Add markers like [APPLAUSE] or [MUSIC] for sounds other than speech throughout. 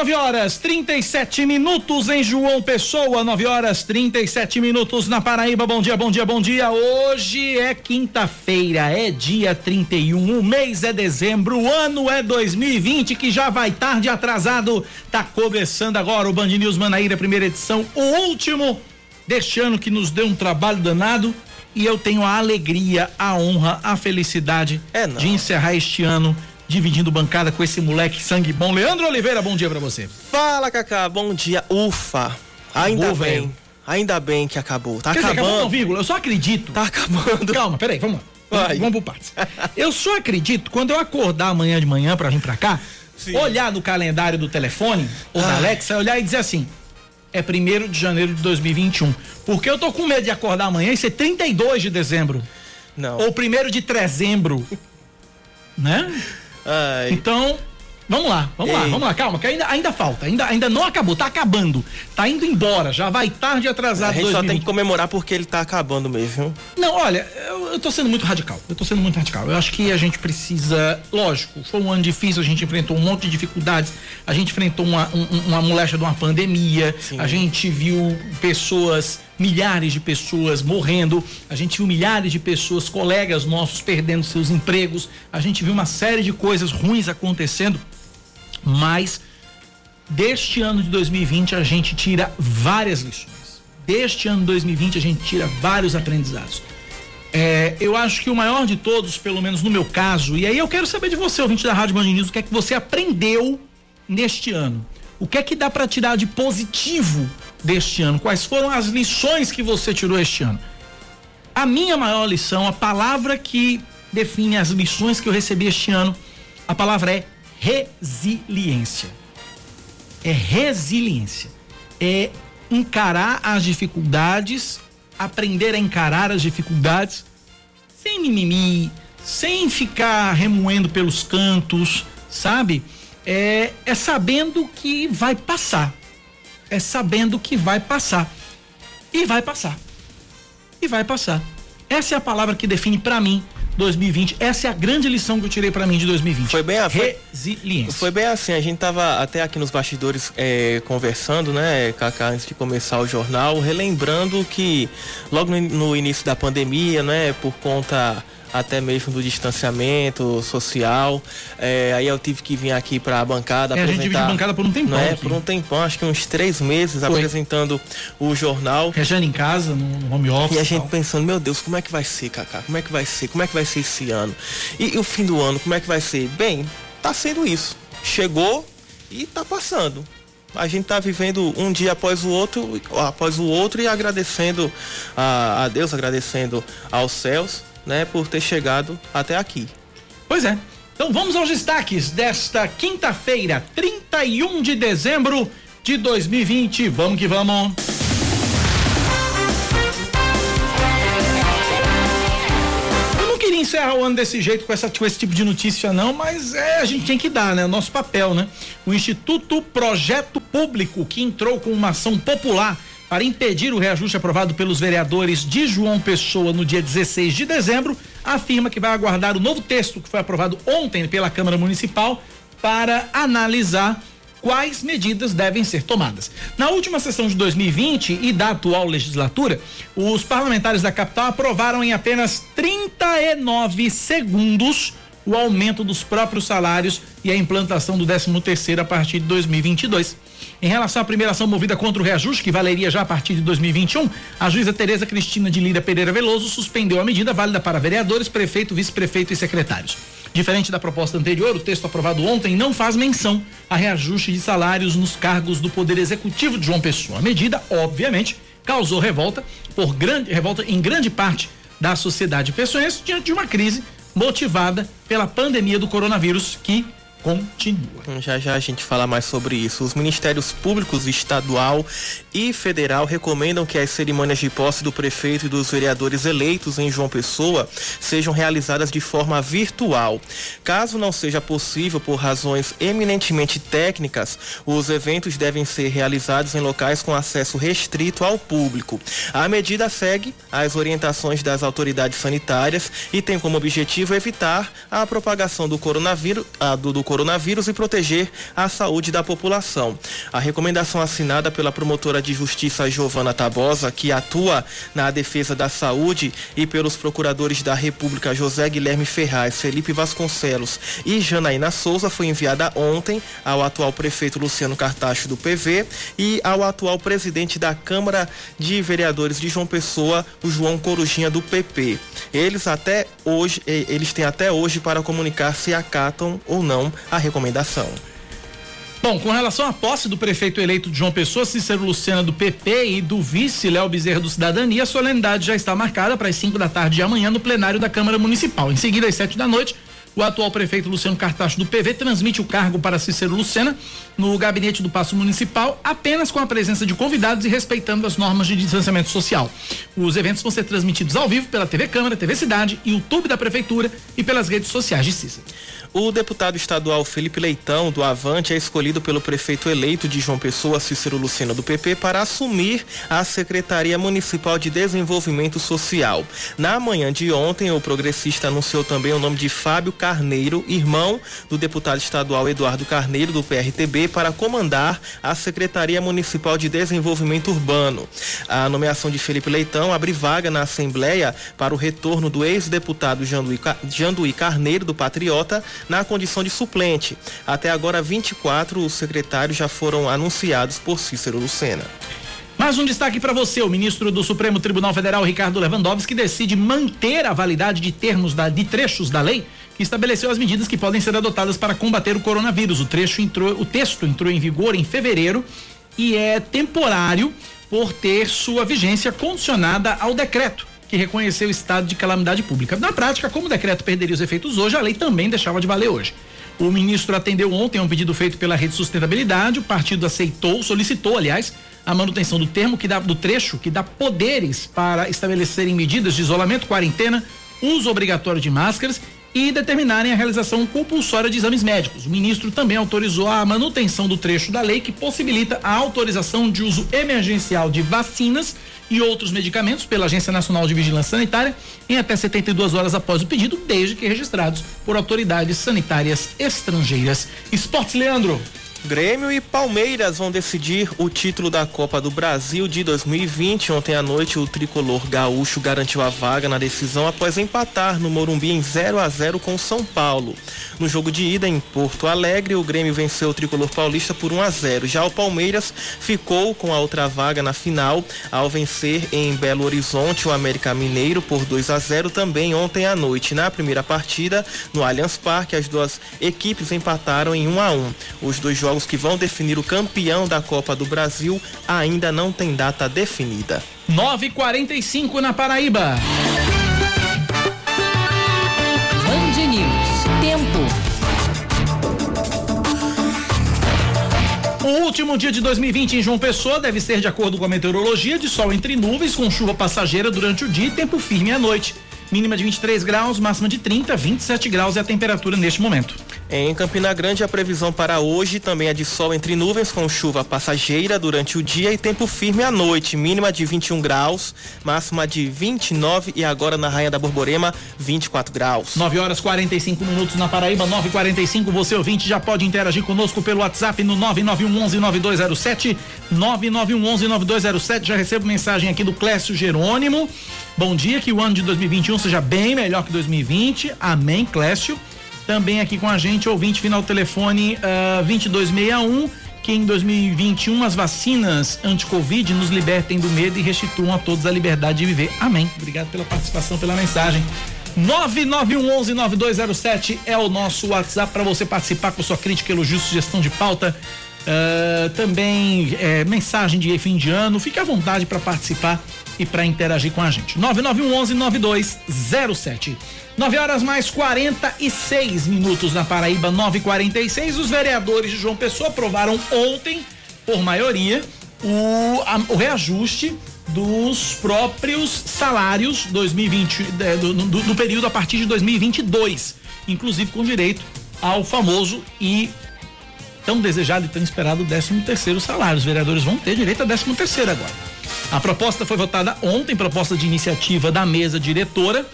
9 horas 37 minutos em João Pessoa, 9 horas 37 minutos na Paraíba. Bom dia, bom dia, bom dia. Hoje é quinta-feira, é dia 31, o mês é dezembro, o ano é 2020, que já vai tarde atrasado. Tá começando agora o Band News Manaíra, primeira edição, o último deste ano que nos deu um trabalho danado. E eu tenho a alegria, a honra, a felicidade É, de encerrar este ano dividindo bancada com esse moleque sangue bom. Leandro Oliveira, bom dia pra você. Fala, Cacá, bom dia. Ufa, ainda Acabou, bem. velho. Ainda bem que acabou. Tá Quer dizer, acabando. acabou não, vírgula, eu só acredito. Tá acabando. Calma, peraí, vamos lá. Vai. Vamos por partes. Eu só acredito quando eu acordar amanhã de manhã pra vir pra cá, Sim. olhar no calendário do telefone ou da Ai. Alexa, olhar e dizer assim: é 1 de janeiro de 2021. Porque eu tô com medo de acordar amanhã e ser 32 de dezembro. Não. Ou 1 de trezembro. né? Ai. Então, vamos lá, vamos lá, Ei. vamos lá, calma, que ainda, ainda falta, ainda, ainda não acabou, tá acabando, tá indo embora, já vai tarde A atrasado gente só tem 2020. que comemorar porque ele tá acabando mesmo. Não, olha, eu, eu tô sendo muito radical, eu tô sendo muito radical, eu acho que a gente precisa, lógico, foi um ano difícil, a gente enfrentou um monte de dificuldades, a gente enfrentou uma, um, um- uma molecha de uma pandemia, Sim. a gente viu pessoas, milhares de pessoas morrendo, a gente viu milhares de pessoas, colegas nossos perdendo seus empregos, a gente viu uma série de coisas ruins acontecendo, mas deste ano de 2020 a gente tira várias lições. Deste ano de 2020 a gente tira vários aprendizados. É, eu acho que o maior de todos, pelo menos no meu caso, e aí eu quero saber de você, ouvinte da Rádio Band o que é que você aprendeu neste ano? O que é que dá para tirar de positivo deste ano? Quais foram as lições que você tirou este ano? A minha maior lição, a palavra que define as lições que eu recebi este ano, a palavra é resiliência. É resiliência. É encarar as dificuldades, aprender a encarar as dificuldades sem mimimi, sem ficar remoendo pelos cantos, sabe? É, é sabendo que vai passar. É sabendo que vai passar. E vai passar e vai passar. Essa é a palavra que define pra mim 2020. Essa é a grande lição que eu tirei pra mim de 2020. Foi bem a- foi- resiliência. Foi bem assim, a gente tava até aqui nos bastidores é, conversando, né, Cacá, antes de começar o jornal, relembrando que logo no, no início da pandemia, né, por conta até mesmo do distanciamento social, é, aí eu tive que vir aqui para a bancada É, a gente apresentar. dividiu bancada por um tempão Né, aqui. por um tempão, acho que uns três meses Foi. apresentando o jornal. Rejane em casa, no home office. E a gente tal. pensando, meu Deus, como é que vai ser, Cacá? Como é que vai ser? Como é que vai ser esse ano? E, e o fim do ano, como é que vai ser? Bem, tá sendo isso. Chegou e tá passando. A gente tá vivendo um dia após o outro, após o outro e agradecendo a, a Deus, agradecendo aos céus, né, por ter chegado até aqui. Pois é. Então vamos aos destaques desta quinta-feira, 31 de dezembro de 2020. Vamos que vamos. Eu não queria encerrar o ano desse jeito com, essa, com esse tipo de notícia, não, mas é, a gente tem que dar, né? O nosso papel, né? O Instituto Projeto Público, que entrou com uma ação popular para impedir o reajuste aprovado pelos vereadores de João Pessoa no dia 16 de dezembro, afirma que vai aguardar o novo texto que foi aprovado ontem pela Câmara Municipal para analisar quais medidas devem ser tomadas. Na última sessão de 2020 e da atual legislatura, os parlamentares da capital aprovaram em apenas 39 segundos o aumento dos próprios salários e a implantação do 13º a partir de 2022. Em relação à primeira ação movida contra o reajuste, que valeria já a partir de 2021, a juíza Tereza Cristina de Lira Pereira Veloso suspendeu a medida válida para vereadores, prefeito, vice-prefeito e secretários. Diferente da proposta anterior, o texto aprovado ontem não faz menção a reajuste de salários nos cargos do Poder Executivo de João Pessoa. A medida, obviamente, causou revolta por grande revolta em grande parte da sociedade pessoense diante de uma crise motivada pela pandemia do coronavírus que continua. Já já a gente fala mais sobre isso. Os ministérios públicos estadual e federal recomendam que as cerimônias de posse do prefeito e dos vereadores eleitos em João Pessoa sejam realizadas de forma virtual. Caso não seja possível por razões eminentemente técnicas, os eventos devem ser realizados em locais com acesso restrito ao público. A medida segue as orientações das autoridades sanitárias e tem como objetivo evitar a propagação do coronavírus, do, do coronavírus e proteger a saúde da população. A recomendação assinada pela promotora de justiça Giovana Tabosa, que atua na defesa da saúde, e pelos procuradores da República José Guilherme Ferraz, Felipe Vasconcelos e Janaína Souza, foi enviada ontem ao atual prefeito Luciano Cartacho do PV e ao atual presidente da Câmara de Vereadores de João Pessoa, o João Corujinha do PP. Eles até hoje, eles têm até hoje para comunicar se acatam ou não a recomendação. Bom, com relação à posse do prefeito eleito de João Pessoa, Cícero Luciana do PP e do vice Léo Bezerra do Cidadania, a solenidade já está marcada para as 5 da tarde de amanhã no plenário da Câmara Municipal. Em seguida, às 7 da noite, o atual prefeito Luciano Cartacho do PV transmite o cargo para Cícero Lucena no gabinete do Paço Municipal, apenas com a presença de convidados e respeitando as normas de distanciamento social. Os eventos vão ser transmitidos ao vivo pela TV Câmara, TV Cidade, YouTube da Prefeitura e pelas redes sociais de Cícero. O deputado estadual Felipe Leitão, do Avante, é escolhido pelo prefeito eleito de João Pessoa, Cícero Lucena do PP, para assumir a Secretaria Municipal de Desenvolvimento Social. Na manhã de ontem, o progressista anunciou também o nome de Fábio Carneiro, irmão do deputado estadual Eduardo Carneiro, do PRTB, para comandar a Secretaria Municipal de Desenvolvimento Urbano. A nomeação de Felipe Leitão abre vaga na Assembleia para o retorno do ex-deputado Janduí Carneiro, do Patriota, na condição de suplente. Até agora, 24 secretários já foram anunciados por Cícero Lucena. Mais um destaque para você: o ministro do Supremo Tribunal Federal, Ricardo Lewandowski, decide manter a validade de termos da, de trechos da lei que estabeleceu as medidas que podem ser adotadas para combater o coronavírus. O, trecho entrou, o texto entrou em vigor em fevereiro e é temporário por ter sua vigência condicionada ao decreto que reconheceu o estado de calamidade pública. Na prática, como o decreto perderia os efeitos hoje, a lei também deixava de valer hoje. O ministro atendeu ontem a um pedido feito pela Rede Sustentabilidade, o partido aceitou, solicitou, aliás, a manutenção do termo que dá do trecho que dá poderes para estabelecerem medidas de isolamento, quarentena, uso obrigatório de máscaras e determinarem a realização compulsória de exames médicos. O ministro também autorizou a manutenção do trecho da lei que possibilita a autorização de uso emergencial de vacinas e outros medicamentos pela Agência Nacional de Vigilância Sanitária em até 72 horas após o pedido, desde que registrados por autoridades sanitárias estrangeiras. Esportes, Leandro. Grêmio e Palmeiras vão decidir o título da Copa do Brasil de 2020. Ontem à noite, o tricolor gaúcho garantiu a vaga na decisão após empatar no Morumbi em 0 a 0 com São Paulo. No jogo de ida em Porto Alegre, o Grêmio venceu o tricolor paulista por 1 a 0. Já o Palmeiras ficou com a outra vaga na final ao vencer em Belo Horizonte o América Mineiro por 2 a 0 também ontem à noite. Na primeira partida, no Allianz Parque, as duas equipes empataram em 1 a 1. Os dois jogos jogos que vão definir o campeão da Copa do Brasil ainda não tem data definida. 9:45 na Paraíba. Band News. Tempo. O último dia de 2020 em João Pessoa deve ser, de acordo com a meteorologia, de sol entre nuvens, com chuva passageira durante o dia e tempo firme à noite. Mínima de 23 graus, máxima de 30, 27 graus é a temperatura neste momento. Em Campina Grande, a previsão para hoje também é de sol entre nuvens, com chuva passageira durante o dia e tempo firme à noite. Mínima de 21 graus, máxima de 29 e agora na Rainha da Borborema, 24 graus. 9 horas 45 minutos na Paraíba, 9:45. Você ouvinte já pode interagir conosco pelo WhatsApp no 991119207. 991119207. Já recebo mensagem aqui do Clécio Jerônimo. Bom dia, que o ano de 2021 seja bem melhor que 2020. Amém, Clécio. Também aqui com a gente, ouvinte final telefone uh, ah, 2261, que em 2021 as vacinas anti-Covid nos libertem do medo e restituam a todos a liberdade de viver. Amém. Obrigado pela participação, pela mensagem. 991119207 é o nosso WhatsApp para você participar com sua crítica, elogio, sugestão de pauta Uh, também é, mensagem de fim de ano. Fique à vontade para participar e para interagir com a gente. 9911 9207. 9 horas mais 46 minutos na Paraíba, 946. Os vereadores de João Pessoa aprovaram ontem, por maioria, o, a, o reajuste dos próprios salários 2020 do, do, do período a partir de 2022, inclusive com direito ao famoso e tão desejado e tão esperado 13 terceiro salário. Os vereadores vão ter direito a 13 terceiro agora. A proposta foi votada ontem, proposta de iniciativa da mesa diretora,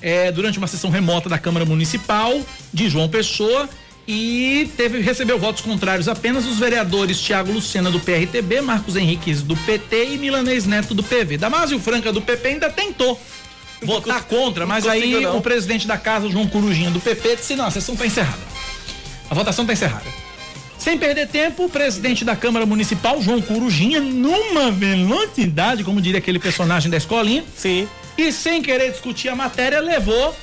é, durante uma sessão remota da Câmara Municipal de João Pessoa e teve recebeu votos contrários apenas os vereadores Tiago Lucena do PRTB, Marcos Henriques do PT e Milanês Neto do PV. Damásio Franca do PP ainda tentou votar contra, mas aí não. o presidente da casa, João Corujinha do PP, disse: "Não, a sessão está encerrada. A votação está encerrada." Sem perder tempo, o presidente da Câmara Municipal, João Corujinha, numa velocidade, como diria aquele personagem da escolinha, sim, e sem querer discutir a matéria, levou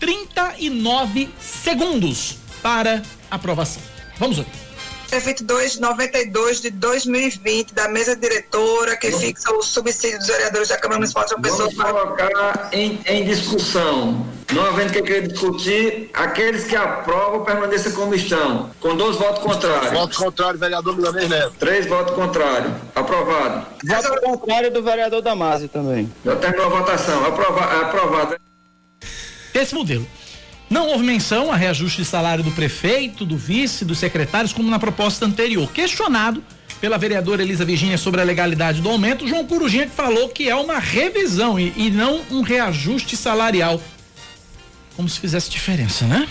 39 segundos para aprovação. Vamos ver. É 2292 de 2020 da mesa diretora que fixa o subsídio dos vereadores da Câmara Municipal de João Pessoa. Vamos colocar em, em discussão. Não havendo que querer discutir, aqueles que aprovam permaneçam como estão, com dois votos contrários. Voto contrário, vereador Milanês Neto. Três votos contrários. Aprovado. Voto contrário do vereador Damásio também. Já terminou a votação. Aprovado. aprovado. Esse modelo. Não houve menção a reajuste de salário do prefeito, do vice, dos secretários, como na proposta anterior. Questionado pela vereadora Elisa Virginia sobre a legalidade do aumento, João Corujinha falou que é uma revisão e, e não um reajuste salarial. Como se fizesse diferença, né?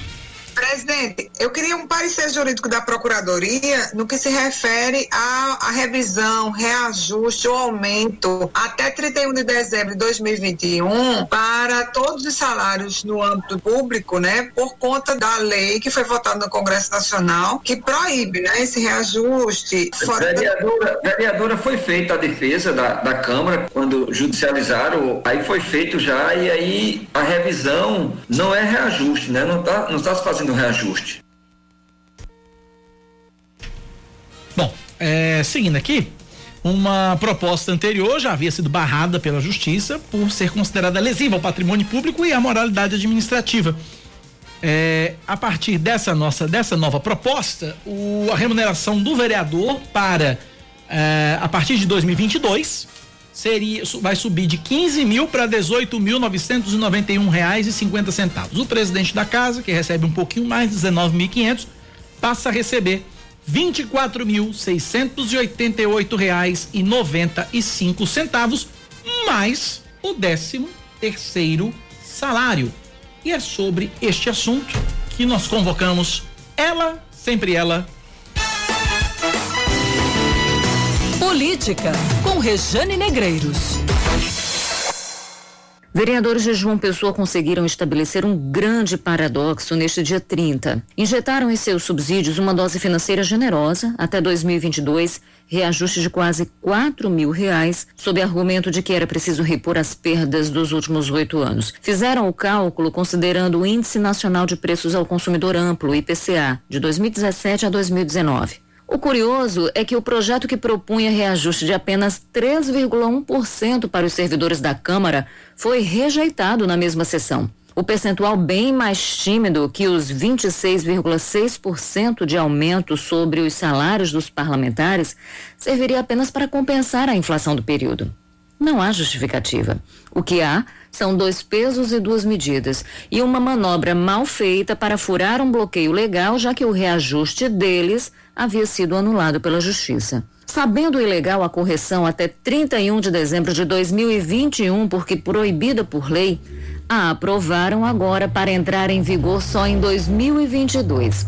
Presidente, eu queria um parecer jurídico da Procuradoria no que se refere à, à revisão, reajuste ou aumento até 31 de dezembro de 2021 para todos os salários no âmbito público, né, por conta da lei que foi votada no Congresso Nacional, que proíbe né, esse reajuste. Fora vereadora, da... vereadora, foi feita a defesa da, da Câmara quando judicializaram, aí foi feito já, e aí a revisão não é reajuste, né? Não está não tá se fazendo reajuste. Bom, é, seguindo aqui, uma proposta anterior já havia sido barrada pela Justiça por ser considerada lesiva ao patrimônio público e à moralidade administrativa. É, a partir dessa nossa dessa nova proposta, o, a remuneração do vereador para é, a partir de 2022 seria vai subir de 15 mil para 18 mil 991 reais e 50 centavos. O presidente da casa, que recebe um pouquinho mais, 19.500, passa a receber 24 mil 688 reais e 95 centavos, mais o décimo terceiro salário. E é sobre este assunto que nós convocamos ela, sempre ela, Política, com Rejane Negreiros. Vereadores de João Pessoa conseguiram estabelecer um grande paradoxo neste dia 30. Injetaram em seus subsídios uma dose financeira generosa até 2022, reajuste de quase 4 mil reais, sob argumento de que era preciso repor as perdas dos últimos oito anos. Fizeram o cálculo considerando o Índice Nacional de Preços ao Consumidor Amplo, IPCA, de 2017 a 2019. O curioso é que o projeto que propunha reajuste de apenas 3,1% para os servidores da Câmara foi rejeitado na mesma sessão. O percentual bem mais tímido que os 26,6% de aumento sobre os salários dos parlamentares serviria apenas para compensar a inflação do período. Não há justificativa. O que há são dois pesos e duas medidas e uma manobra mal feita para furar um bloqueio legal, já que o reajuste deles havia sido anulado pela Justiça. Sabendo ilegal a correção até 31 de dezembro de 2021, porque proibida por lei, a aprovaram agora para entrar em vigor só em 2022.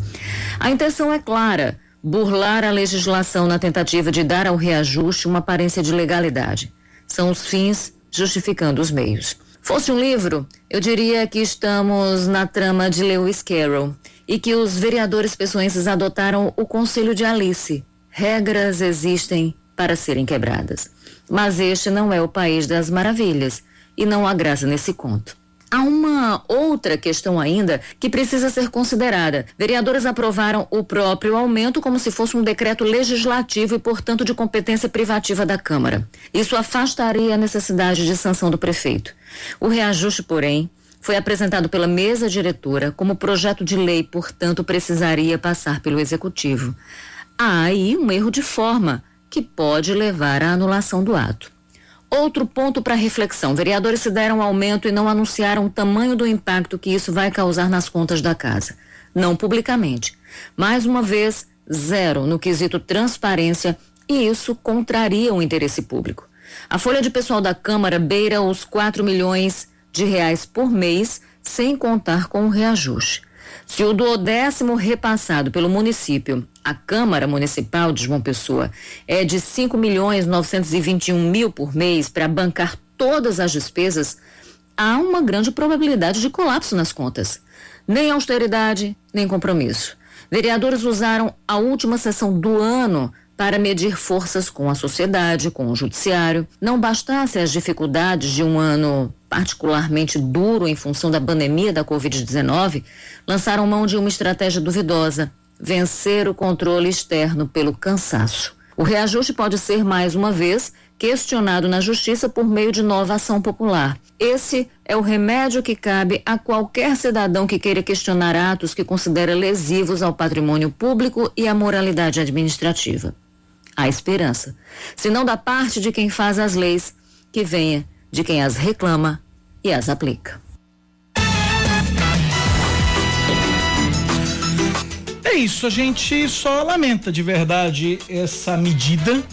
A intenção é clara: burlar a legislação na tentativa de dar ao reajuste uma aparência de legalidade. São os fins justificando os meios. Fosse um livro, eu diria que estamos na trama de Lewis Carroll e que os vereadores pessoenses adotaram o conselho de Alice. Regras existem para serem quebradas. Mas este não é o país das maravilhas e não há graça nesse conto. Há uma outra questão ainda que precisa ser considerada. Vereadores aprovaram o próprio aumento como se fosse um decreto legislativo e, portanto, de competência privativa da Câmara. Isso afastaria a necessidade de sanção do prefeito. O reajuste, porém, foi apresentado pela mesa diretora como projeto de lei, portanto, precisaria passar pelo executivo. Há aí um erro de forma que pode levar à anulação do ato. Outro ponto para reflexão: vereadores se deram aumento e não anunciaram o tamanho do impacto que isso vai causar nas contas da casa. Não publicamente. Mais uma vez, zero no quesito transparência e isso contraria o interesse público. A folha de pessoal da Câmara beira os 4 milhões de reais por mês, sem contar com o reajuste. Se o duodécimo repassado pelo município à Câmara Municipal de João Pessoa é de 5 milhões 921 mil por mês para bancar todas as despesas, há uma grande probabilidade de colapso nas contas. Nem austeridade, nem compromisso. Vereadores usaram a última sessão do ano para medir forças com a sociedade, com o judiciário. Não bastasse as dificuldades de um ano particularmente duro em função da pandemia da Covid-19, lançaram mão de uma estratégia duvidosa: vencer o controle externo pelo cansaço. O reajuste pode ser, mais uma vez, questionado na Justiça por meio de nova ação popular. Esse é o remédio que cabe a qualquer cidadão que queira questionar atos que considera lesivos ao patrimônio público e à moralidade administrativa há esperança. Se não da parte de quem faz as leis, que venha de quem as reclama e as aplica. É isso, a gente só lamenta de verdade essa medida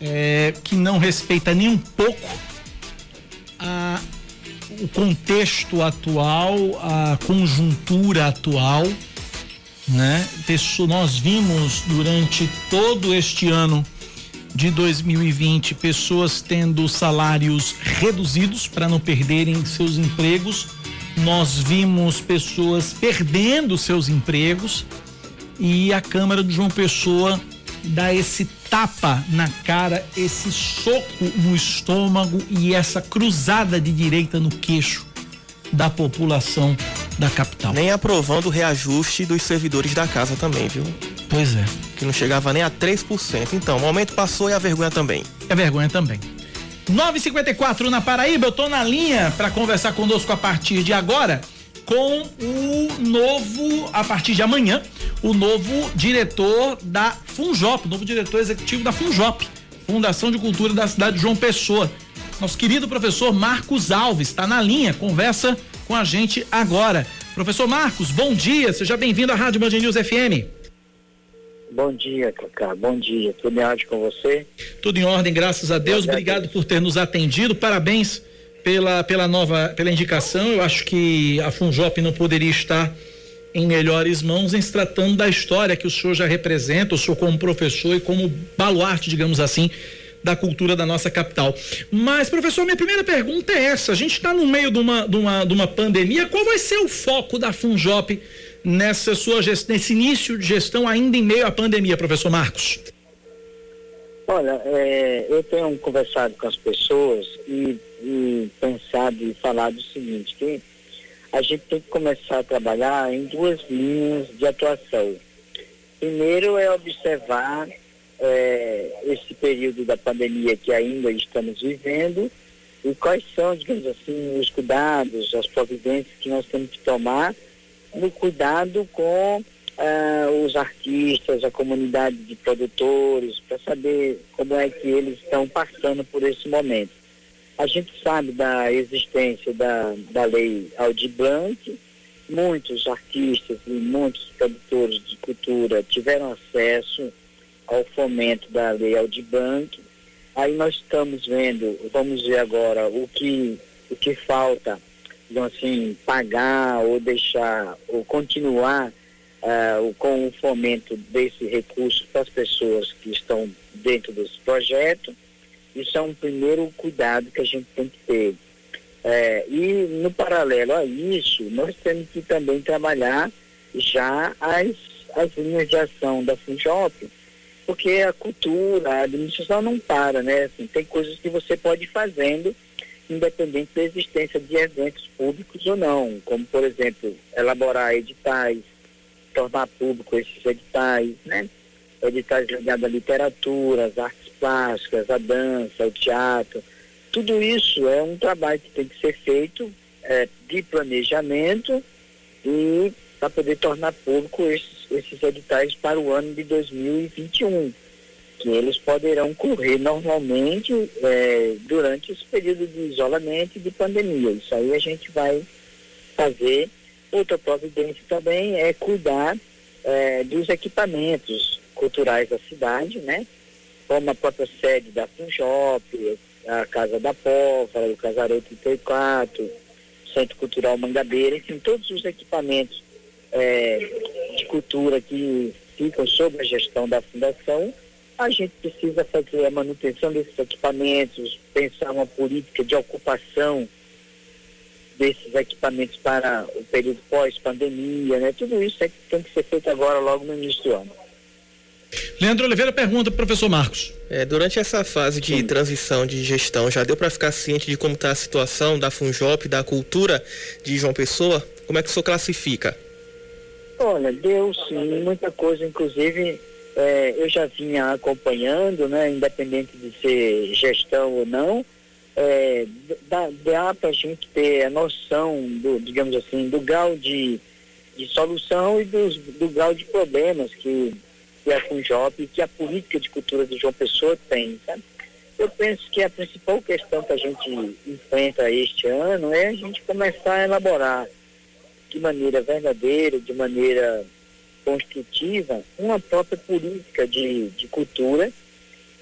é, que não respeita nem um pouco a, o contexto atual, a conjuntura atual né? Nós vimos durante todo este ano de 2020 pessoas tendo salários reduzidos para não perderem seus empregos. Nós vimos pessoas perdendo seus empregos e a Câmara de João Pessoa dá esse tapa na cara, esse soco no estômago e essa cruzada de direita no queixo da população da capital. Nem aprovando o reajuste dos servidores da casa também, viu? Pois é. Que não chegava nem a 3%. Então, o momento passou e a vergonha também. É vergonha também. 954 na Paraíba, eu tô na linha para conversar conosco a partir de agora com o novo, a partir de amanhã, o novo diretor da Funjop, novo diretor executivo da Funjop, Fundação de Cultura da cidade de João Pessoa. Nosso querido professor Marcos Alves está na linha, conversa com a gente agora. Professor Marcos, bom dia, seja bem-vindo à Rádio Band News FM. Bom dia, Cacá. Bom dia. Tudo em ordem com você? Tudo em ordem, graças a Deus. Obrigado por ter nos atendido. Parabéns pela, pela nova, pela indicação. Eu acho que a Funjop não poderia estar em melhores mãos em se tratando da história que o senhor já representa, o senhor como professor e como baluarte, digamos assim, da cultura da nossa capital. Mas, professor, minha primeira pergunta é essa: a gente está no meio de uma, de, uma, de uma pandemia, qual vai ser o foco da Funjop nessa sua nesse início de gestão ainda em meio à pandemia, professor Marcos? Olha, é, eu tenho conversado com as pessoas e, e pensado e falado o seguinte, que a gente tem que começar a trabalhar em duas linhas de atuação. Primeiro é observar é, esse período da pandemia que ainda estamos vivendo e quais são, digamos assim, os cuidados, as providências que nós temos que tomar no cuidado com uh, os artistas, a comunidade de produtores, para saber como é que eles estão passando por esse momento. A gente sabe da existência da, da lei Aldir Blanc, muitos artistas e muitos produtores de cultura tiveram acesso ao fomento da lei Aldibank. Aí nós estamos vendo, vamos ver agora o que, o que falta, então, assim, pagar ou deixar, ou continuar uh, com o fomento desse recurso para as pessoas que estão dentro desse projeto. Isso é um primeiro cuidado que a gente tem que ter. É, e no paralelo a isso, nós temos que também trabalhar já as, as linhas de ação da FUNJOP, porque a cultura, a administração não para, né? Assim, tem coisas que você pode ir fazendo independente da existência de eventos públicos ou não, como, por exemplo, elaborar editais, tornar público esses editais, né? Editais ligados à literatura, às artes plásticas, à dança, ao teatro. Tudo isso é um trabalho que tem que ser feito é, de planejamento e para poder tornar público esses, esses editais para o ano de 2021 que eles poderão correr normalmente é, durante esse período de isolamento e de pandemia. Isso aí a gente vai fazer. Outra providência também é cuidar é, dos equipamentos culturais da cidade, né? Como a própria sede da FUNJOP, a Casa da Póvoa, o Casarão 34, Centro Cultural Mangabeira, enfim, todos os equipamentos é, cultura que ficam sob a gestão da Fundação a gente precisa fazer a manutenção desses equipamentos, pensar uma política de ocupação desses equipamentos para o período pós-pandemia, né? Tudo isso é que tem que ser feito agora, logo no início do ano. Leandro Oliveira pergunta para o professor Marcos. É, durante essa fase de Sim. transição de gestão, já deu para ficar ciente de como está a situação da Funjop, da cultura de João Pessoa? Como é que o senhor classifica? Olha, deu sim, muita coisa, inclusive é, eu já vinha acompanhando, né, independente de ser gestão ou não, é, dá, dá para a gente ter a noção, do, digamos assim, do grau de, de solução e dos, do grau de problemas que, que a FUNJOP e que a política de cultura de João Pessoa tem. Eu penso que a principal questão que a gente enfrenta este ano é a gente começar a elaborar de maneira verdadeira, de maneira construtiva uma própria política de, de cultura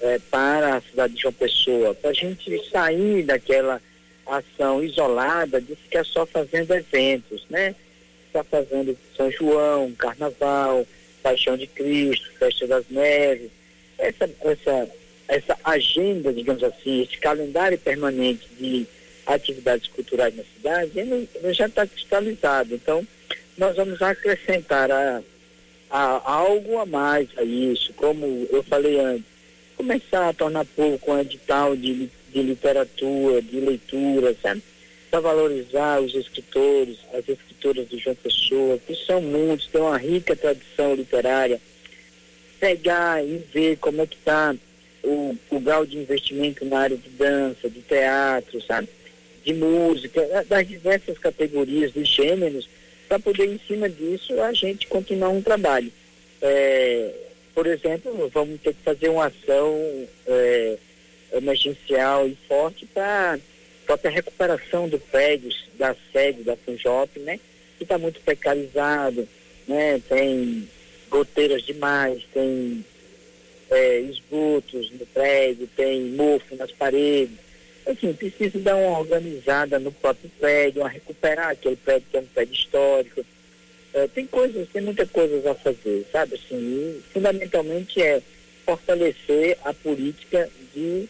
é, para a cidade de João Pessoa, para a gente sair daquela ação isolada de ficar só fazendo eventos, né? Está fazendo São João, Carnaval, Paixão de Cristo, Festa das Neves, essa, essa, essa agenda, digamos assim, esse calendário permanente de atividades culturais na cidade, ele, já está cristalizado. Então, nós vamos acrescentar a a, algo a mais a isso, como eu falei antes, começar a tornar público um edital de, de literatura, de leitura, sabe? Para valorizar os escritores, as escritoras de João Pessoa, que são muitos, têm uma rica tradição literária. Pegar e ver como é que está o, o grau de investimento na área de dança, de teatro, sabe? De música, das diversas categorias, dos gêneros, para poder, em cima disso, a gente continuar um trabalho. É, por exemplo, vamos ter que fazer uma ação é, emergencial e forte para a própria recuperação do prédio, da sede da FUNJOP, né? Que está muito precarizado, né? Tem goteiras demais, tem é, esgotos no prédio, tem mofo nas paredes assim, precisa dar uma organizada no próprio prédio, a recuperar aquele prédio que é um prédio histórico. É, tem coisas, tem muitas coisas a fazer, sabe? Assim, fundamentalmente é fortalecer a política de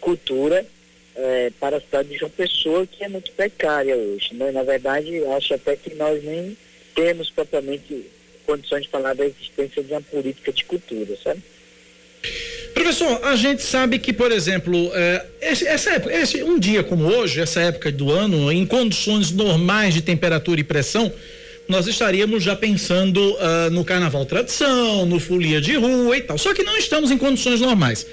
cultura é, para a cidade de João Pessoa, que é muito precária hoje. Né? Na verdade, acho até que nós nem temos propriamente condições de falar da existência de uma política de cultura, sabe? Professor, a gente sabe que, por exemplo, é, esse, essa época, esse, um dia como hoje, essa época do ano, em condições normais de temperatura e pressão, nós estaríamos já pensando uh, no carnaval tradição, no folia de rua e tal. Só que não estamos em condições normais.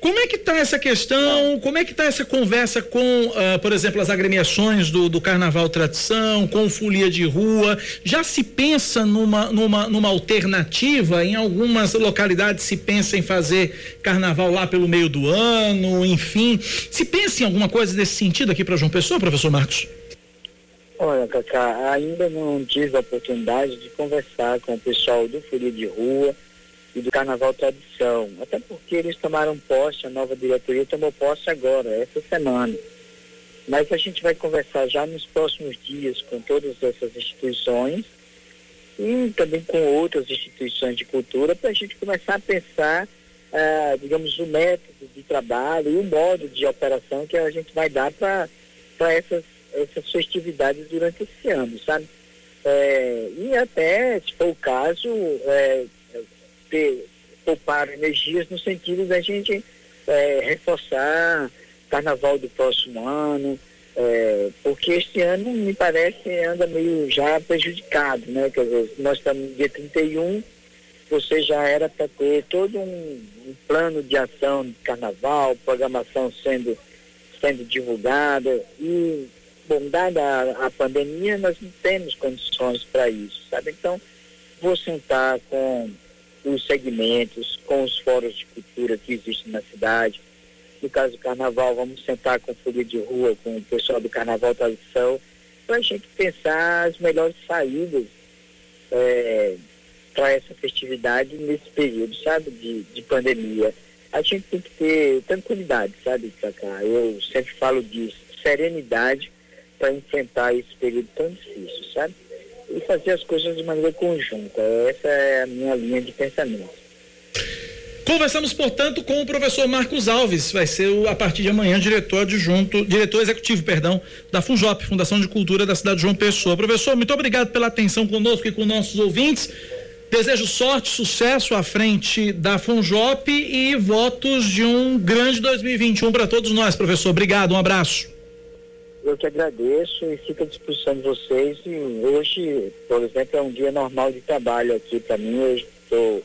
Como é que está essa questão? Como é que está essa conversa com, uh, por exemplo, as agremiações do, do Carnaval Tradição, com folia de rua? Já se pensa numa, numa, numa alternativa? Em algumas localidades se pensa em fazer carnaval lá pelo meio do ano, enfim. Se pensa em alguma coisa desse sentido aqui para João Pessoa, professor Marcos? Olha, Cacá, ainda não tive a oportunidade de conversar com o pessoal do Folia de Rua e do Carnaval Tradição. Até porque eles tomaram posse, a nova diretoria tomou posse agora, essa semana. Mas a gente vai conversar já nos próximos dias com todas essas instituições e também com outras instituições de cultura para a gente começar a pensar, ah, digamos, o método de trabalho e o modo de operação que a gente vai dar para essas, essas festividades durante esse ano, sabe? É, e até, se for o caso, é, ter, poupar energias no sentido da gente é, reforçar carnaval do próximo ano, é, porque este ano, me parece, anda meio já prejudicado, né? Quer dizer, nós estamos no dia 31, você já era para ter todo um, um, plano de ação de carnaval, programação sendo, sendo divulgada e, bom, dada a, a pandemia, nós não temos condições para isso, sabe? Então, vou sentar com os segmentos, com os fóruns de cultura que existem na cidade. No caso do carnaval, vamos sentar com folia de rua, com o pessoal do Carnaval Tradição, para a gente pensar as melhores saídas é, para essa festividade nesse período, sabe, de, de pandemia. A gente tem que ter tranquilidade, sabe, Cacá? Eu sempre falo disso, serenidade para enfrentar esse período tão difícil, sabe? E fazer as coisas de maneira conjunta. Essa é a minha linha de pensamento. Conversamos, portanto, com o professor Marcos Alves, vai ser o, a partir de amanhã diretor adjunto, diretor executivo, perdão, da Funjop, Fundação de Cultura da cidade de João Pessoa. Professor, muito obrigado pela atenção conosco e com nossos ouvintes. Desejo sorte, sucesso à frente da Funjop e votos de um grande 2021 para todos nós, professor. Obrigado, um abraço. Eu que agradeço e fico à disposição de vocês. E hoje, por exemplo, é um dia normal de trabalho aqui para mim. Eu estou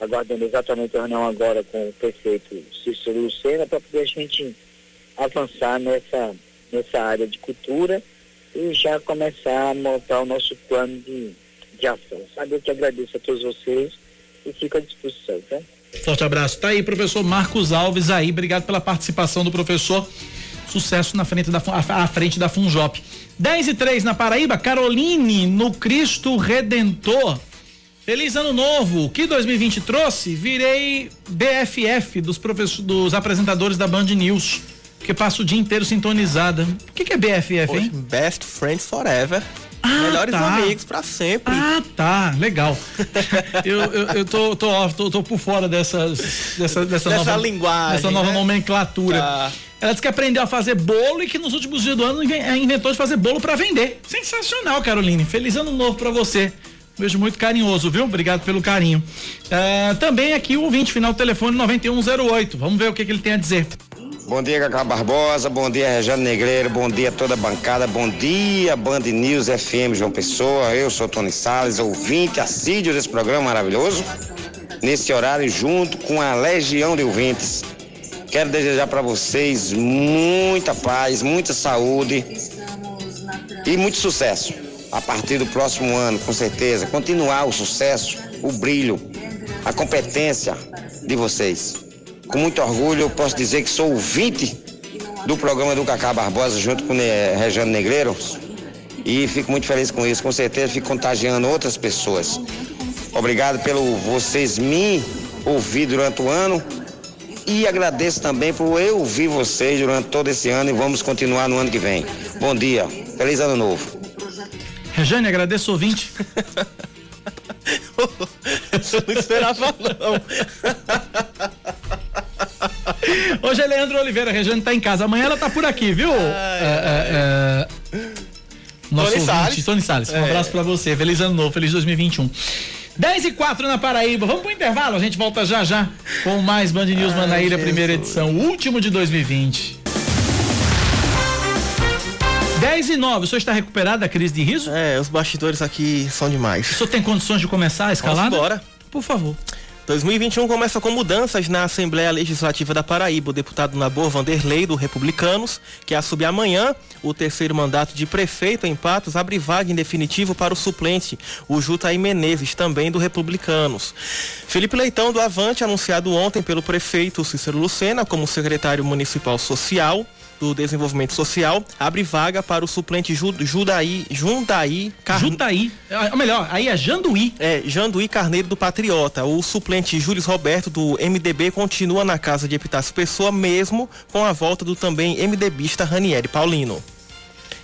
aguardando exatamente a reunião agora com o prefeito Cícero Lucena para poder a gente avançar nessa, nessa área de cultura e já começar a montar o nosso plano de, de ação. Sabe, eu que agradeço a todos vocês e fico à disposição, tá? Forte abraço. Tá aí, professor Marcos Alves aí. Obrigado pela participação do professor sucesso na frente da, à frente da Funjop. 10 e 3 na Paraíba, Caroline no Cristo Redentor. Feliz ano novo. O que 2020 trouxe? Virei BFF dos dos apresentadores da Band News. Que passo o dia inteiro sintonizada. O que, que é BFF, Poxa, hein? Best Friends Forever. Ah, Melhores tá. amigos para sempre. Ah, tá, legal. [LAUGHS] eu, eu, eu tô, tô, tô, tô, por fora dessas, dessa, dessa, dessa nova, linguagem. Dessa nova né? nomenclatura. Tá. Ela disse que aprendeu a fazer bolo e que nos últimos dias do ano eh, inventou de fazer bolo para vender. Sensacional, Caroline. Feliz ano novo para você. beijo muito carinhoso, viu? Obrigado pelo carinho. Uh, também aqui o ouvinte, final do telefone 9108. Vamos ver o que, que ele tem a dizer. Bom dia, Cacá Barbosa. Bom dia, Rejane Negreiro. Bom dia, toda a bancada. Bom dia, Band News FM João Pessoa. Eu sou Tony Salles, ouvinte assíduo desse programa maravilhoso. Nesse horário, junto com a legião de ouvintes. Quero desejar para vocês muita paz, muita saúde e muito sucesso. A partir do próximo ano, com certeza, continuar o sucesso, o brilho, a competência de vocês. Com muito orgulho, eu posso dizer que sou ouvinte do programa do Cacá Barbosa junto com o Regiano Negreiro e fico muito feliz com isso. Com certeza fico contagiando outras pessoas. Obrigado pelo vocês me ouvir durante o ano e agradeço também por eu ouvir vocês durante todo esse ano e vamos continuar no ano que vem. Bom dia, feliz ano novo. Rejane, agradeço o ouvinte. eu não esperava não. Hoje é Leandro Oliveira, a Rejane tá em casa. Amanhã ela tá por aqui, viu? Ai, é, é, é... Nosso Tony ouvinte, Salles. Tony Salles. Um é. abraço pra você. Feliz ano novo, feliz 2021. 10 e 4 na Paraíba. Vamos pro intervalo, a gente volta já já com mais Band News Ai, Manaíra, Jesus. primeira edição, último de 2020. 10 e 9, o senhor está recuperado da crise de riso? É, os bastidores aqui são demais. O senhor tem condições de começar a escalada? Vamos embora. Por favor. 2021 começa com mudanças na Assembleia Legislativa da Paraíba. O deputado Nabor Vanderlei, do Republicanos, que assume amanhã o terceiro mandato de prefeito em Patos, abre vaga em definitivo para o suplente, o Jutaí Menezes, também do Republicanos. Felipe Leitão, do Avante, anunciado ontem pelo prefeito Cícero Lucena como secretário municipal social do Desenvolvimento Social abre vaga para o suplente Judaí, Jundaí Carneiro. Jundaí, é, melhor, aí é Janduí. É, Janduí Carneiro do Patriota. O suplente Júlio Roberto do MDB continua na casa de Epitácio Pessoa, mesmo com a volta do também MDBista Ranieri Paulino.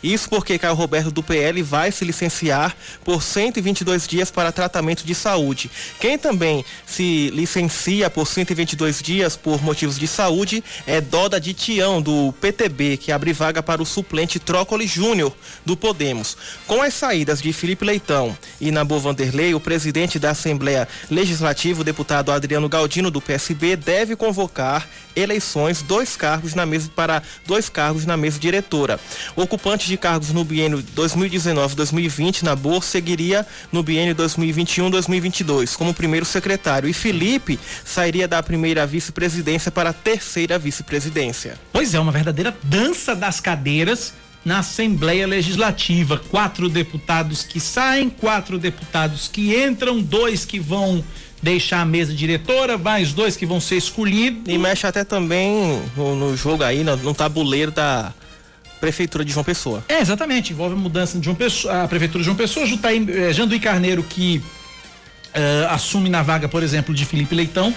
Isso porque Caio Roberto do PL vai se licenciar por 122 dias para tratamento de saúde. Quem também se licencia por 122 dias por motivos de saúde é Doda de Tião, do PTB, que abre vaga para o suplente Trócoli Júnior, do Podemos. Com as saídas de Felipe Leitão e Nabor Vanderlei, o presidente da Assembleia Legislativa, o deputado Adriano Galdino, do PSB, deve convocar eleições dois cargos na mesa para dois cargos na mesa diretora. Ocupantes de cargos no biênio 2019-2020 na Bor seguiria no biênio 2021-2022 como primeiro secretário e Felipe sairia da primeira vice-presidência para a terceira vice-presidência. Pois é, uma verdadeira dança das cadeiras na Assembleia Legislativa. Quatro deputados que saem, quatro deputados que entram, dois que vão deixar a mesa diretora, mais dois que vão ser escolhidos. E mexe até também no, no jogo aí, no, no, tabuleiro da Prefeitura de João Pessoa. É, exatamente. Envolve a mudança de João Pessoa, a Prefeitura de João Pessoa, Jutaí, eh, Janduí Carneiro, que eh, assume na vaga, por exemplo, de Felipe Leitão,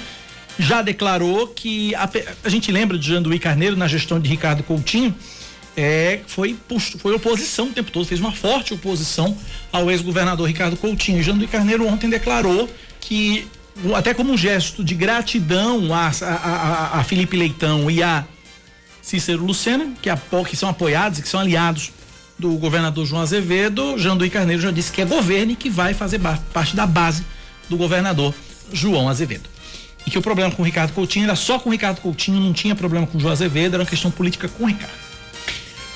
já declarou que a, a gente lembra de Janduí Carneiro na gestão de Ricardo Coutinho, é, foi, foi oposição o tempo todo, fez uma forte oposição ao ex-governador Ricardo Coutinho. Janduí Carneiro ontem declarou que, até como um gesto de gratidão a, a, a Felipe Leitão e a Cícero Lucena, que, a, que são apoiados e que são aliados do governador João Azevedo, Janduí Carneiro já disse que é governo e que vai fazer parte da base do governador João Azevedo. E que o problema com o Ricardo Coutinho era só com o Ricardo Coutinho, não tinha problema com o João Azevedo, era uma questão política com o Ricardo.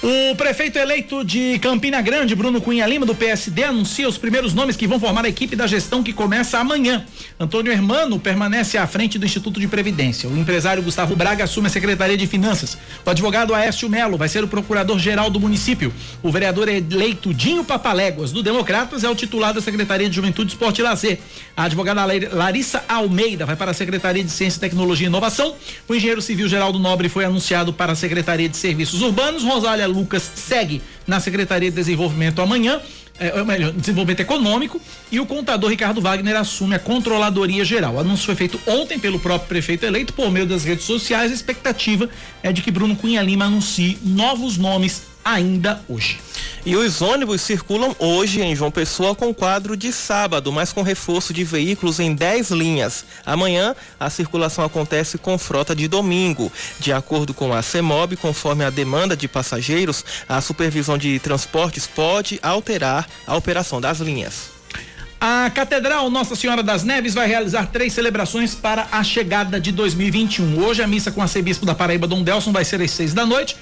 O prefeito eleito de Campina Grande, Bruno Cunha Lima, do PSD, anuncia os primeiros nomes que vão formar a equipe da gestão que começa amanhã. Antônio Hermano permanece à frente do Instituto de Previdência. O empresário Gustavo Braga assume a Secretaria de Finanças. O advogado Aécio Melo vai ser o procurador-geral do município. O vereador eleito Dinho Papaléguas, do Democratas, é o titular da Secretaria de Juventude, Esporte e Lazer. A advogada Larissa Almeida vai para a Secretaria de Ciência, Tecnologia e Inovação. O engenheiro civil Geraldo Nobre foi anunciado para a Secretaria de Serviços Urbanos. Rosália Lucas segue na Secretaria de Desenvolvimento amanhã, é, melhor, Desenvolvimento Econômico, e o contador Ricardo Wagner assume a Controladoria Geral. O anúncio foi feito ontem pelo próprio prefeito eleito por meio das redes sociais. A expectativa é de que Bruno Cunha Lima anuncie novos nomes ainda hoje. E os ônibus circulam hoje em João Pessoa com quadro de sábado, mas com reforço de veículos em 10 linhas. Amanhã, a circulação acontece com frota de domingo. De acordo com a CEMOB, conforme a demanda de passageiros, a supervisão de transportes pode alterar a operação das linhas. A Catedral Nossa Senhora das Neves vai realizar três celebrações para a chegada de 2021. Hoje a missa com o arcebispo da Paraíba, Dom Delson, vai ser às seis da noite.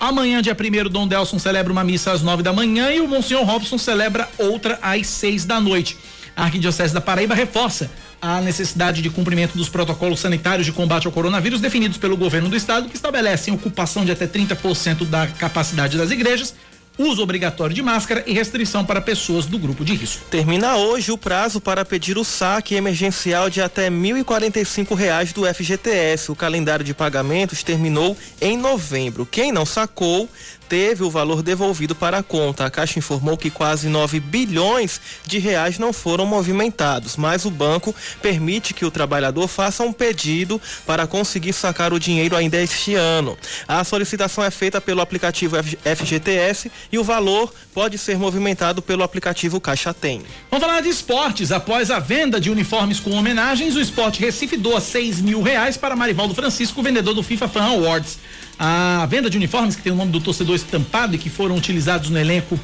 Amanhã, dia 1 Dom Delson celebra uma missa às nove da manhã e o Monsenhor Robson celebra outra às seis da noite. A Arquidiocese da Paraíba reforça a necessidade de cumprimento dos protocolos sanitários de combate ao coronavírus definidos pelo governo do estado, que estabelecem ocupação de até 30% da capacidade das igrejas, uso obrigatório de máscara e restrição para pessoas do grupo de risco. Termina hoje o prazo para pedir o saque emergencial de até 1.045 reais do FGTS. O calendário de pagamentos terminou em novembro. Quem não sacou teve o valor devolvido para a conta. A Caixa informou que quase 9 bilhões de reais não foram movimentados, mas o banco permite que o trabalhador faça um pedido para conseguir sacar o dinheiro ainda este ano. A solicitação é feita pelo aplicativo FGTS e o valor pode ser movimentado pelo aplicativo Caixa Tem. Vamos falar de esportes. Após a venda de uniformes com homenagens, o Esporte Recife doa 6 mil reais para Marivaldo Francisco, vendedor do FIFA Fan Awards. A venda de uniformes que tem o nome do torcedor estampado e que foram utilizados no elenco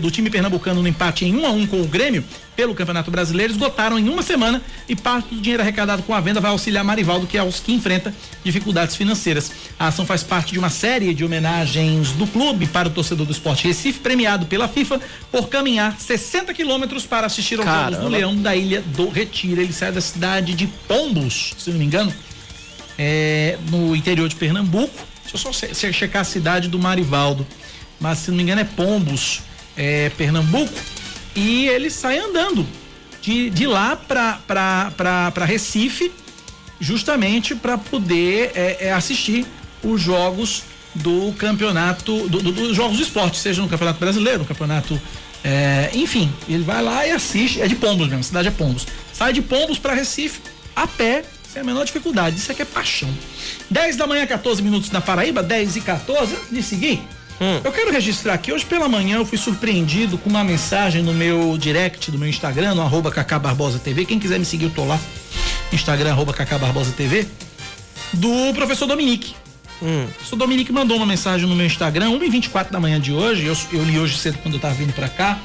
do time pernambucano no empate em 1 um a 1 um com o Grêmio pelo Campeonato Brasileiro esgotaram em uma semana e parte do dinheiro arrecadado com a venda vai auxiliar Marivaldo, que é os que enfrenta dificuldades financeiras. A ação faz parte de uma série de homenagens do clube para o torcedor do esporte Recife, premiado pela FIFA por caminhar 60 quilômetros para assistir aos Jogos do Leão da Ilha do Retiro. Ele sai da cidade de Pombos, se não me engano, é, no interior de Pernambuco eu só checar a cidade do Marivaldo. Mas se não me engano é Pombos, é, Pernambuco. E ele sai andando de, de lá para Recife, justamente para poder é, é, assistir os jogos do campeonato, dos do, do jogos do esporte, seja no Campeonato Brasileiro, no Campeonato. É, enfim, ele vai lá e assiste. É de Pombos mesmo, a cidade é Pombos. Sai de Pombos para Recife a pé sem a menor dificuldade. Isso aqui é paixão. 10 da manhã, 14 minutos na Paraíba, 10 e 14. Antes de seguir, Hum. Eu quero registrar aqui, hoje pela manhã eu fui surpreendido com uma mensagem no meu direct do meu Instagram, no arroba Cacá Barbosa TV. Quem quiser me seguir, eu tô lá. Instagram, arroba Cacá Barbosa TV. Do professor Dominique. Hum. O professor Dominique mandou uma mensagem no meu Instagram, 1h24 da manhã de hoje. Eu, eu li hoje cedo quando eu tava vindo para cá.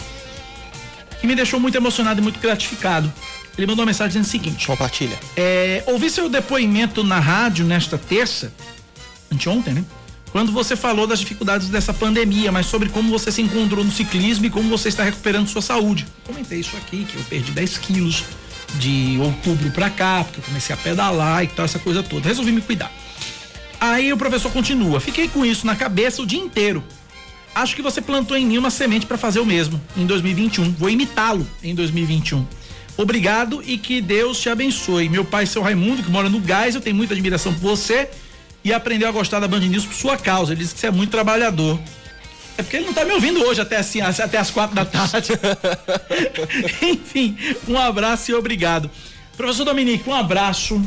Que me deixou muito emocionado e muito gratificado. Ele mandou uma mensagem dizendo o seguinte: Compartilha. É, ouvi seu depoimento na rádio nesta terça, anteontem, né? Quando você falou das dificuldades dessa pandemia, mas sobre como você se encontrou no ciclismo e como você está recuperando sua saúde. Comentei isso aqui, que eu perdi 10 quilos de outubro para cá, porque eu comecei a pedalar e tal, essa coisa toda. Resolvi me cuidar. Aí o professor continua: fiquei com isso na cabeça o dia inteiro. Acho que você plantou em mim uma semente para fazer o mesmo em 2021. Vou imitá-lo em 2021. Obrigado e que Deus te abençoe. Meu pai, seu Raimundo, que mora no Gás, eu tenho muita admiração por você e aprendeu a gostar da Band News por sua causa. Ele disse que você é muito trabalhador. É porque ele não tá me ouvindo hoje até assim, até as quatro da tarde. [LAUGHS] Enfim, um abraço e obrigado. Professor Dominique, um abraço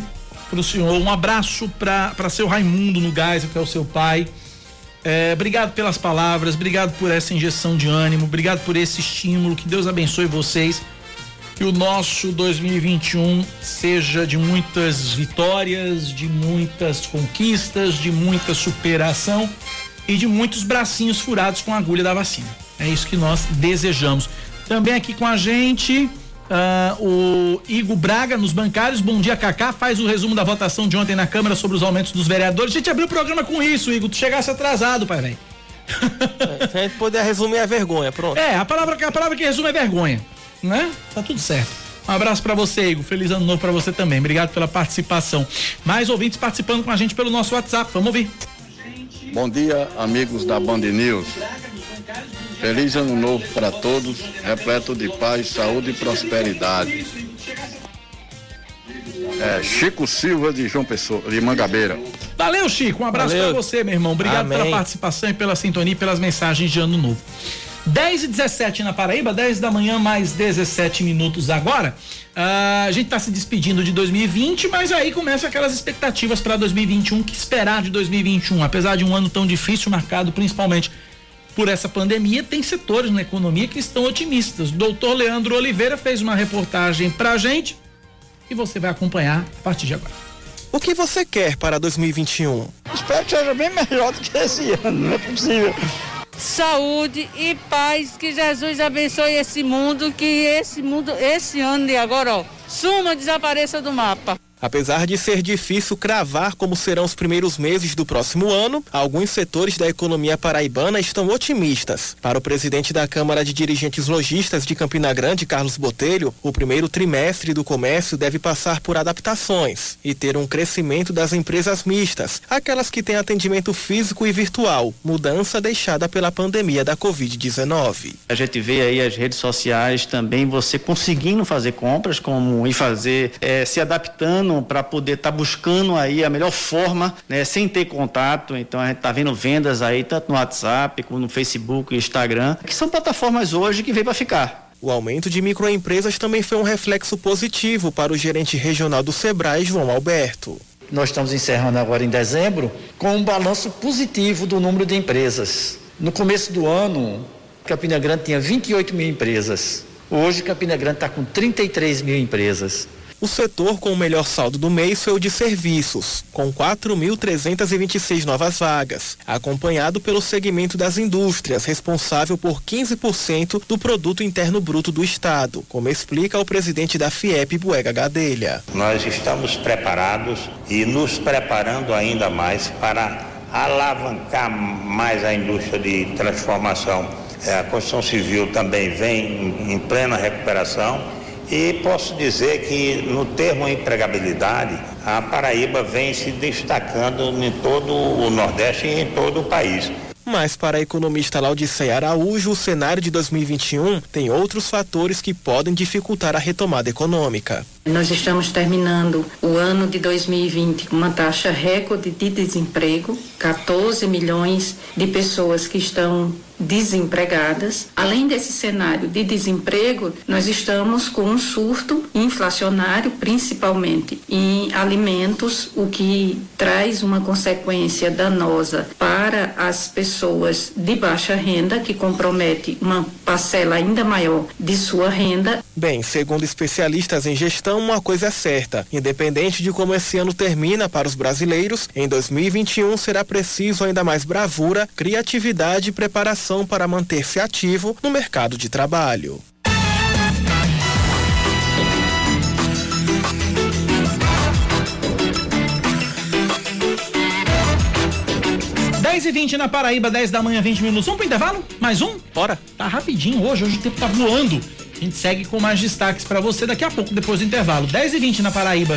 para o senhor, um abraço para seu Raimundo no Gás, que é o seu pai. É, obrigado pelas palavras, obrigado por essa injeção de ânimo, obrigado por esse estímulo. Que Deus abençoe vocês que o nosso 2021 seja de muitas vitórias, de muitas conquistas, de muita superação e de muitos bracinhos furados com a agulha da vacina. É isso que nós desejamos. Também aqui com a gente. Uh, o Igor Braga nos bancários, bom dia Cacá, faz o resumo da votação de ontem na Câmara sobre os aumentos dos vereadores. A gente abriu o programa com isso, Igor, tu chegasse atrasado, pai velho. É, se a gente puder resumir é vergonha, pronto. É, a palavra, a palavra que resume é vergonha né? Tá tudo certo. Um abraço para você, Igor. Feliz ano novo para você também. Obrigado pela participação. Mais ouvintes participando com a gente pelo nosso WhatsApp. Vamos ouvir. Bom dia, amigos da Band News. Feliz ano novo para todos, repleto de paz, saúde e prosperidade. É, Chico Silva de João Pessoa, de Mangabeira. Valeu, Chico. Um abraço para você, meu irmão. Obrigado Amém. pela participação e pela sintonia e pelas mensagens de ano novo. 10 e 17 na Paraíba, 10 da manhã, mais 17 minutos agora. Uh, a gente está se despedindo de 2020, mas aí começam aquelas expectativas para 2021, que esperar de 2021, apesar de um ano tão difícil, marcado principalmente por essa pandemia, tem setores na economia que estão otimistas. O doutor Leandro Oliveira fez uma reportagem para a gente e você vai acompanhar a partir de agora. O que você quer para 2021? Espero que seja bem melhor do que esse ano, não é possível saúde e paz. Que Jesus abençoe esse mundo, que esse mundo, esse ano de agora, ó, suma, desapareça do mapa. Apesar de ser difícil cravar como serão os primeiros meses do próximo ano, alguns setores da economia paraibana estão otimistas. Para o presidente da Câmara de Dirigentes Logistas de Campina Grande, Carlos Botelho, o primeiro trimestre do comércio deve passar por adaptações e ter um crescimento das empresas mistas, aquelas que têm atendimento físico e virtual, mudança deixada pela pandemia da Covid-19. A gente vê aí as redes sociais também você conseguindo fazer compras como e fazer é, se adaptando para poder estar tá buscando aí a melhor forma, né, sem ter contato. Então a gente está vendo vendas aí tanto no WhatsApp como no Facebook e Instagram, que são plataformas hoje que veio para ficar. O aumento de microempresas também foi um reflexo positivo para o gerente regional do Sebrae, João Alberto. Nós estamos encerrando agora em dezembro com um balanço positivo do número de empresas. No começo do ano, Campina Grande tinha 28 mil empresas. Hoje, Campina Grande está com 33 mil empresas. O setor com o melhor saldo do mês foi o de serviços, com 4.326 novas vagas, acompanhado pelo segmento das indústrias, responsável por 15% do produto interno bruto do estado, como explica o presidente da FIEP, Buega Gadelha. Nós estamos preparados e nos preparando ainda mais para alavancar mais a indústria de transformação. É, a construção civil também vem em plena recuperação e posso dizer que no termo empregabilidade, a Paraíba vem se destacando em todo o Nordeste e em todo o país. Mas para a economista Laudiceia Araújo, o cenário de 2021 tem outros fatores que podem dificultar a retomada econômica. Nós estamos terminando o ano de 2020 com uma taxa recorde de desemprego, 14 milhões de pessoas que estão desempregadas. Além desse cenário de desemprego, nós estamos com um surto inflacionário, principalmente em alimentos, o que traz uma consequência danosa para as pessoas de baixa renda, que compromete uma parcela ainda maior de sua renda. Bem, segundo especialistas em gestão, uma coisa é certa: independente de como esse ano termina para os brasileiros, em 2021 será preciso ainda mais bravura, criatividade e preparação para manter-se ativo no mercado de trabalho. Dez e vinte na Paraíba, 10 da manhã, 20 minutos. Vamos pro intervalo? Mais um? Bora. Tá rapidinho hoje, hoje o tempo tá voando. A gente segue com mais destaques para você daqui a pouco, depois do intervalo. 10 e 20 na Paraíba.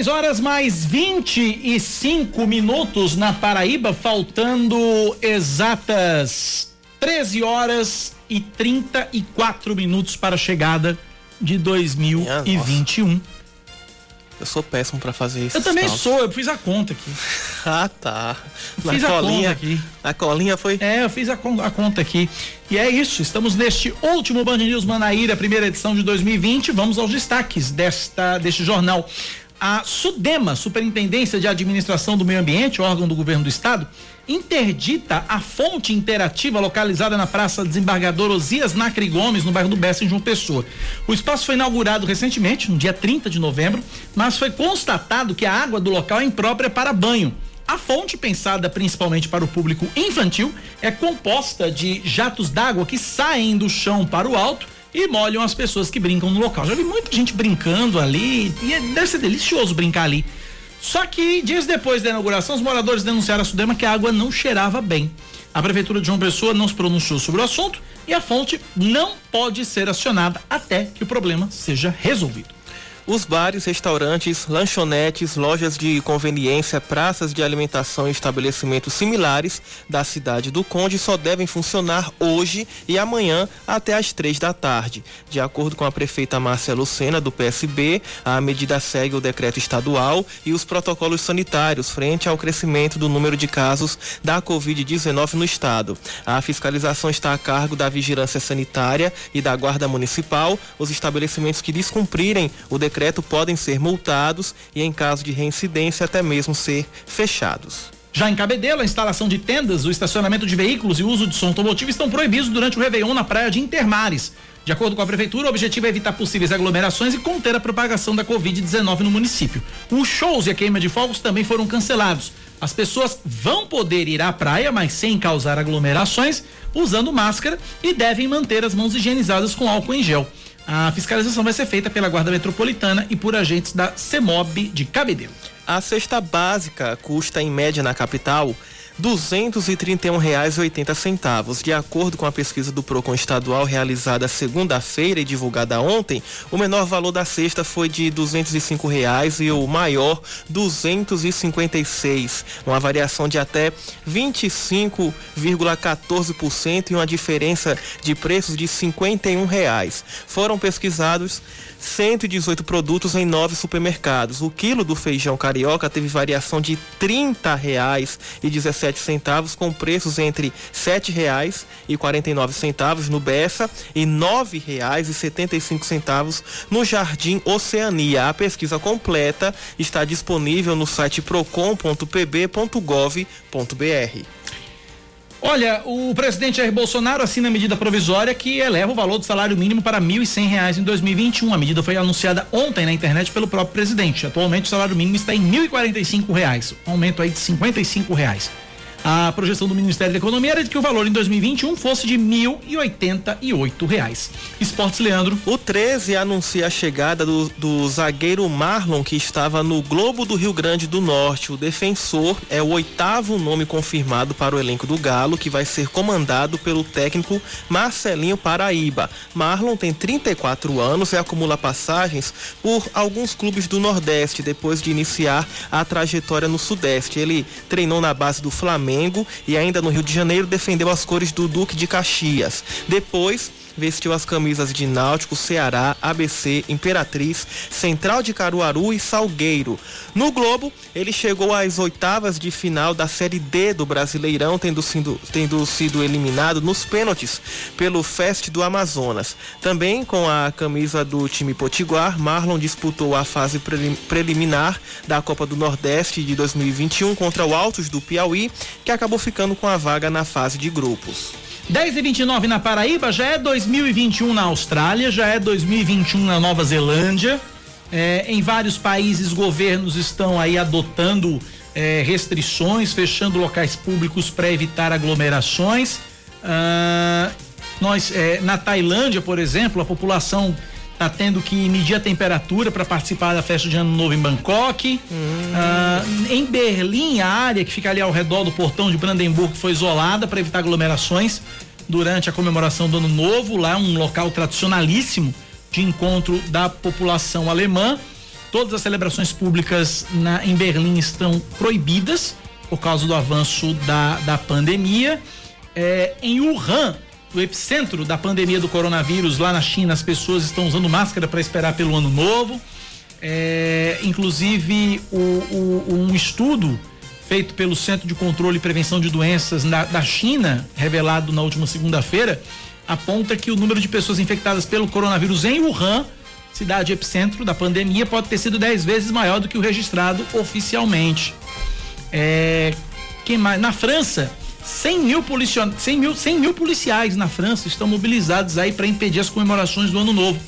10 horas mais 25 minutos na Paraíba, faltando exatas 13 horas e 34 minutos para a chegada de 2021. Eu sou péssimo para fazer isso. Eu também sou, eu fiz a conta aqui. [LAUGHS] ah, tá. Na fiz colinha, a conta aqui. A colinha foi? É, eu fiz a, a, conta aqui. E é isso, estamos neste último Band News Manaíra, primeira edição de 2020. Vamos aos destaques desta, deste jornal. A SUDEMA, Superintendência de Administração do Meio Ambiente, órgão do governo do estado, interdita a fonte interativa localizada na Praça Desembargador Osias Nacre Gomes, no bairro do Bessa, em João Pessoa. O espaço foi inaugurado recentemente, no dia 30 de novembro, mas foi constatado que a água do local é imprópria para banho. A fonte, pensada principalmente para o público infantil, é composta de jatos d'água que saem do chão para o alto e molham as pessoas que brincam no local. Já vi muita gente brincando ali e é, deve ser delicioso brincar ali. Só que dias depois da inauguração, os moradores denunciaram a Sudema que a água não cheirava bem. A prefeitura de João Pessoa não se pronunciou sobre o assunto e a fonte não pode ser acionada até que o problema seja resolvido. Os bares, restaurantes, lanchonetes, lojas de conveniência, praças de alimentação e estabelecimentos similares da cidade do Conde só devem funcionar hoje e amanhã até às três da tarde. De acordo com a prefeita Márcia Lucena, do PSB, a medida segue o decreto estadual e os protocolos sanitários frente ao crescimento do número de casos da Covid-19 no estado. A fiscalização está a cargo da Vigilância Sanitária e da Guarda Municipal. Os estabelecimentos que descumprirem o decreto decreto podem ser multados e, em caso de reincidência, até mesmo ser fechados. Já em Cabedelo, a instalação de tendas, o estacionamento de veículos e o uso de som automotivo estão proibidos durante o Réveillon na praia de Intermares. De acordo com a Prefeitura, o objetivo é evitar possíveis aglomerações e conter a propagação da Covid-19 no município. Os shows e a queima de fogos também foram cancelados. As pessoas vão poder ir à praia, mas sem causar aglomerações, usando máscara e devem manter as mãos higienizadas com álcool em gel. A fiscalização vai ser feita pela Guarda Metropolitana e por agentes da CEMOB de Cabedelo. A cesta básica custa, em média, na capital, R$ 231,80. De acordo com a pesquisa do Procon estadual realizada segunda-feira e divulgada ontem, o menor valor da cesta foi de 205 reais e o maior R$ 256, uma variação de até 25,14% e uma diferença de preços de 51 reais. Foram pesquisados 118 produtos em nove supermercados. O quilo do feijão carioca teve variação de 30 reais e 17 centavos, com preços entre 7 reais e 49 centavos no Bessa e 9 reais e 75 centavos no Jardim Oceania. A pesquisa completa está disponível no site procon.pb.gov.br. Olha, o presidente Jair Bolsonaro assina a medida provisória que eleva o valor do salário mínimo para R$ reais em 2021. A medida foi anunciada ontem na internet pelo próprio presidente. Atualmente o salário mínimo está em R$ reais, um aumento aí de R$ reais. A projeção do Ministério da Economia era de que o valor em 2021 fosse de 1.088 reais. Esportes Leandro. O 13 anuncia a chegada do, do zagueiro Marlon, que estava no Globo do Rio Grande do Norte. O defensor é o oitavo nome confirmado para o elenco do Galo, que vai ser comandado pelo técnico Marcelinho Paraíba. Marlon tem 34 anos e acumula passagens por alguns clubes do Nordeste, depois de iniciar a trajetória no Sudeste. Ele treinou na base do Flamengo Flamengo e ainda no Rio de Janeiro defendeu as cores do Duque de Caxias. Depois vestiu as camisas de Náutico, Ceará, ABC, Imperatriz, Central de Caruaru e Salgueiro. No Globo, ele chegou às oitavas de final da Série D do Brasileirão, tendo sido, tendo sido eliminado nos pênaltis pelo Fest do Amazonas. Também com a camisa do time Potiguar, Marlon disputou a fase preliminar da Copa do Nordeste de 2021 contra o Altos do Piauí, que acabou ficando com a vaga na fase de grupos. 10 e 29 na Paraíba, já é 2021 na Austrália, já é 2021 na Nova Zelândia. É, em vários países, governos estão aí adotando é, restrições, fechando locais públicos para evitar aglomerações. Ah, nós, é, na Tailândia, por exemplo, a população está tendo que medir a temperatura para participar da festa de Ano Novo em Bangkok. Hum. Ah, em Berlim, a área que fica ali ao redor do portão de Brandemburgo foi isolada para evitar aglomerações durante a comemoração do Ano Novo. Lá é um local tradicionalíssimo de encontro da população alemã. Todas as celebrações públicas na, em Berlim estão proibidas por causa do avanço da, da pandemia. É, em Wuhan, no epicentro da pandemia do coronavírus lá na China, as pessoas estão usando máscara para esperar pelo ano novo. É, inclusive, o, o, um estudo feito pelo Centro de Controle e Prevenção de Doenças na, da China, revelado na última segunda-feira, aponta que o número de pessoas infectadas pelo coronavírus em Wuhan, cidade epicentro da pandemia, pode ter sido 10 vezes maior do que o registrado oficialmente. É, mais? Na França, 100 mil, policion... 100 mil, 100 mil policiais na França estão mobilizados aí para impedir as comemorações do Ano Novo.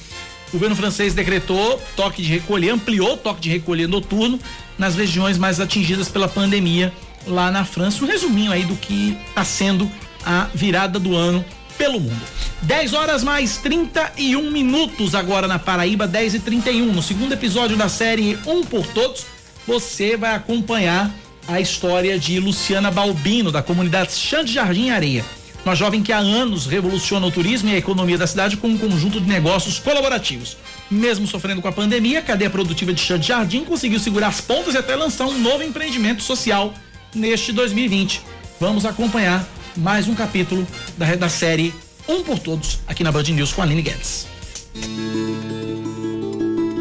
O governo francês decretou toque de recolher, ampliou o toque de recolher noturno nas regiões mais atingidas pela pandemia lá na França. Um resuminho aí do que está sendo a virada do ano pelo mundo. 10 horas mais 31 minutos agora na Paraíba, 10 e 31 No segundo episódio da série Um por Todos, você vai acompanhar a história de Luciana Balbino, da comunidade Chã de Jardim Areia. Uma jovem que há anos revoluciona o turismo e a economia da cidade com um conjunto de negócios colaborativos. Mesmo sofrendo com a pandemia, a cadeia produtiva de Chã de Jardim conseguiu segurar as pontas e até lançar um novo empreendimento social neste 2020. Vamos acompanhar mais um capítulo da, da série Um por Todos aqui na Band News com a Aline Guedes.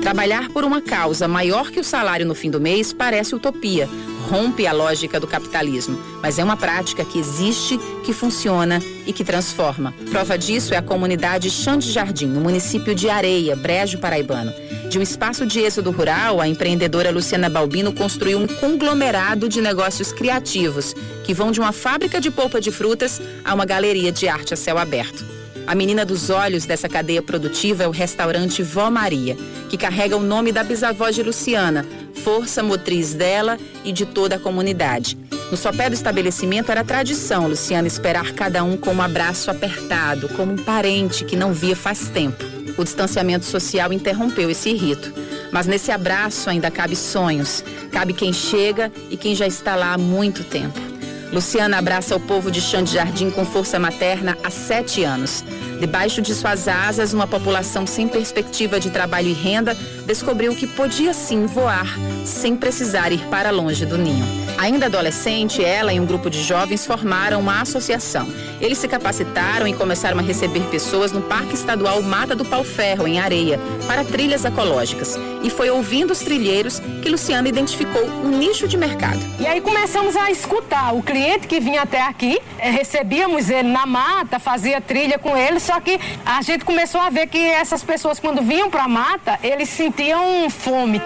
Trabalhar por uma causa maior que o salário no fim do mês parece utopia rompe a lógica do capitalismo, mas é uma prática que existe, que funciona e que transforma. Prova disso é a comunidade Chão de Jardim, no município de Areia, Brejo Paraibano. De um espaço de êxodo rural, a empreendedora Luciana Balbino construiu um conglomerado de negócios criativos, que vão de uma fábrica de polpa de frutas a uma galeria de arte a céu aberto. A menina dos olhos dessa cadeia produtiva é o restaurante Vó Maria, que carrega o nome da bisavó de Luciana, força motriz dela e de toda a comunidade. No sopé do estabelecimento era tradição Luciana esperar cada um com um abraço apertado, como um parente que não via faz tempo. O distanciamento social interrompeu esse rito. Mas nesse abraço ainda cabe sonhos, cabe quem chega e quem já está lá há muito tempo. Luciana abraça o povo de Chão de Jardim com força materna há sete anos. Debaixo de suas asas, uma população sem perspectiva de trabalho e renda descobriu que podia sim voar, sem precisar ir para longe do ninho. Ainda adolescente, ela e um grupo de jovens formaram uma associação. Eles se capacitaram e começaram a receber pessoas no Parque Estadual Mata do Pau Ferro, em Areia, para trilhas ecológicas. E foi ouvindo os trilheiros que Luciana identificou um nicho de mercado. E aí começamos a escutar o cliente que vinha até aqui, eh, recebíamos ele na mata, fazia trilha com ele, só que a gente começou a ver que essas pessoas, quando vinham para a mata, eles sentiam fome.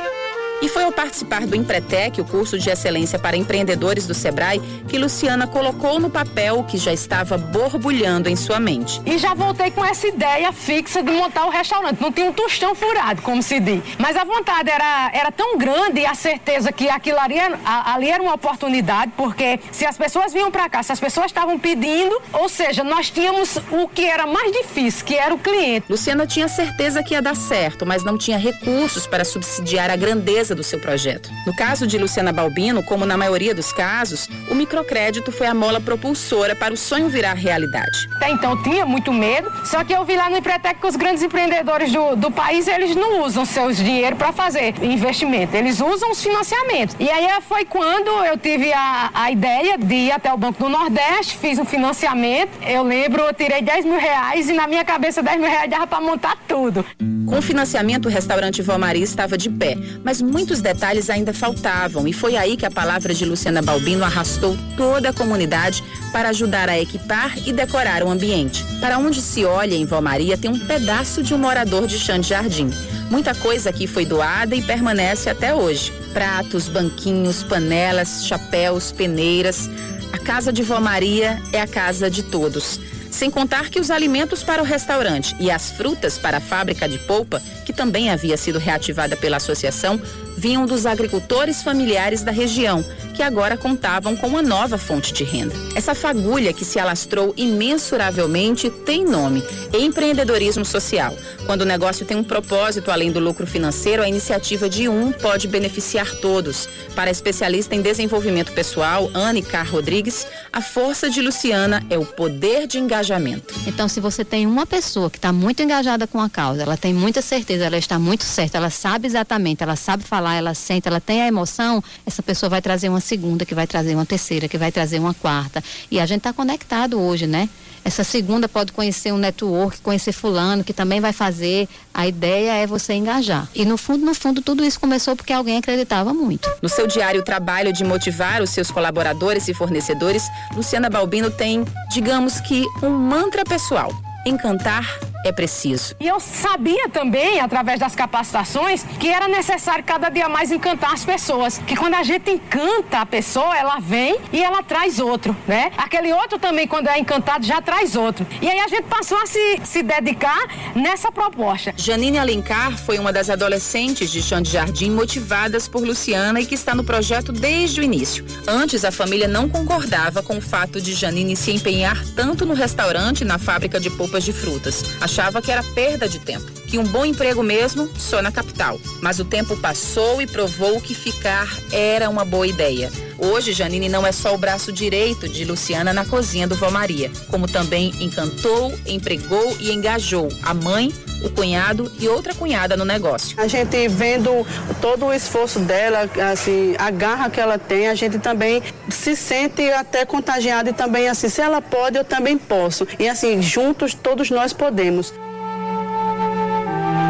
E foi ao participar do Empretec, o curso de excelência para empreendedores do Sebrae, que Luciana colocou no papel o que já estava borbulhando em sua mente. E já voltei com essa ideia fixa de montar o restaurante. Não tinha um tostão furado, como se diz. Mas a vontade era, era tão grande e a certeza que aquilo ali, ali era uma oportunidade, porque se as pessoas vinham para cá, se as pessoas estavam pedindo, ou seja, nós tínhamos o que era mais difícil, que era o cliente. Luciana tinha certeza que ia dar certo, mas não tinha recursos para subsidiar a grandeza do seu projeto. No caso de Luciana Balbino, como na maioria dos casos, o microcrédito foi a mola propulsora para o sonho virar realidade. Até então tinha muito medo, só que eu vi lá no Empretec que os grandes empreendedores do, do país, eles não usam seus dinheiro para fazer investimento, eles usam os financiamentos. E aí foi quando eu tive a, a ideia de ir até o Banco do Nordeste, fiz um financiamento, eu lembro, eu tirei 10 mil reais e na minha cabeça 10 mil reais dava para montar tudo. Com o financiamento, o restaurante Vó Maria estava de pé, mas muitos detalhes ainda faltavam e foi aí que a palavra de Luciana Balbino arrastou toda a comunidade para ajudar a equipar e decorar o ambiente. Para onde se olha em Vó Maria tem um pedaço de um morador de chão de jardim. Muita coisa aqui foi doada e permanece até hoje. Pratos, banquinhos, panelas, chapéus, peneiras. A casa de Vó Maria é a casa de todos. Sem contar que os alimentos para o restaurante e as frutas para a fábrica de polpa, que também havia sido reativada pela associação, vinham dos agricultores familiares da região, que agora contavam com uma nova fonte de renda. Essa fagulha que se alastrou imensuravelmente tem nome: empreendedorismo social. Quando o negócio tem um propósito além do lucro financeiro, a iniciativa de um pode beneficiar todos. Para a especialista em desenvolvimento pessoal, Anne Car Rodrigues, a força de Luciana é o poder de engajamento. Então, se você tem uma pessoa que está muito engajada com a causa, ela tem muita certeza, ela está muito certa, ela sabe exatamente, ela sabe falar, ela sente, ela tem a emoção, essa pessoa vai trazer uma segunda, que vai trazer uma terceira, que vai trazer uma quarta. E a gente está conectado hoje, né? Essa segunda pode conhecer um network, conhecer fulano, que também vai fazer. A ideia é você engajar. E no fundo, no fundo, tudo isso começou porque alguém acreditava muito. No seu diário trabalho de motivar os seus colaboradores e fornecedores, Luciana Balbino tem, digamos que, um mantra pessoal. Encantar é preciso. E eu sabia também, através das capacitações, que era necessário cada dia mais encantar as pessoas. Que quando a gente encanta a pessoa, ela vem e ela traz outro, né? Aquele outro também, quando é encantado, já traz outro. E aí a gente passou a se, se dedicar nessa proposta. Janine Alencar foi uma das adolescentes de Chão de Jardim motivadas por Luciana e que está no projeto desde o início. Antes, a família não concordava com o fato de Janine se empenhar tanto no restaurante e na fábrica de polpas de frutas achava que era perda de tempo, que um bom emprego mesmo só na capital. Mas o tempo passou e provou que ficar era uma boa ideia. Hoje, Janine não é só o braço direito de Luciana na cozinha do Vó Maria, como também encantou, empregou e engajou a mãe, o cunhado e outra cunhada no negócio. A gente vendo todo o esforço dela, assim, a garra que ela tem, a gente também se sente até contagiado e também assim, se ela pode, eu também posso. E assim, juntos todos nós podemos.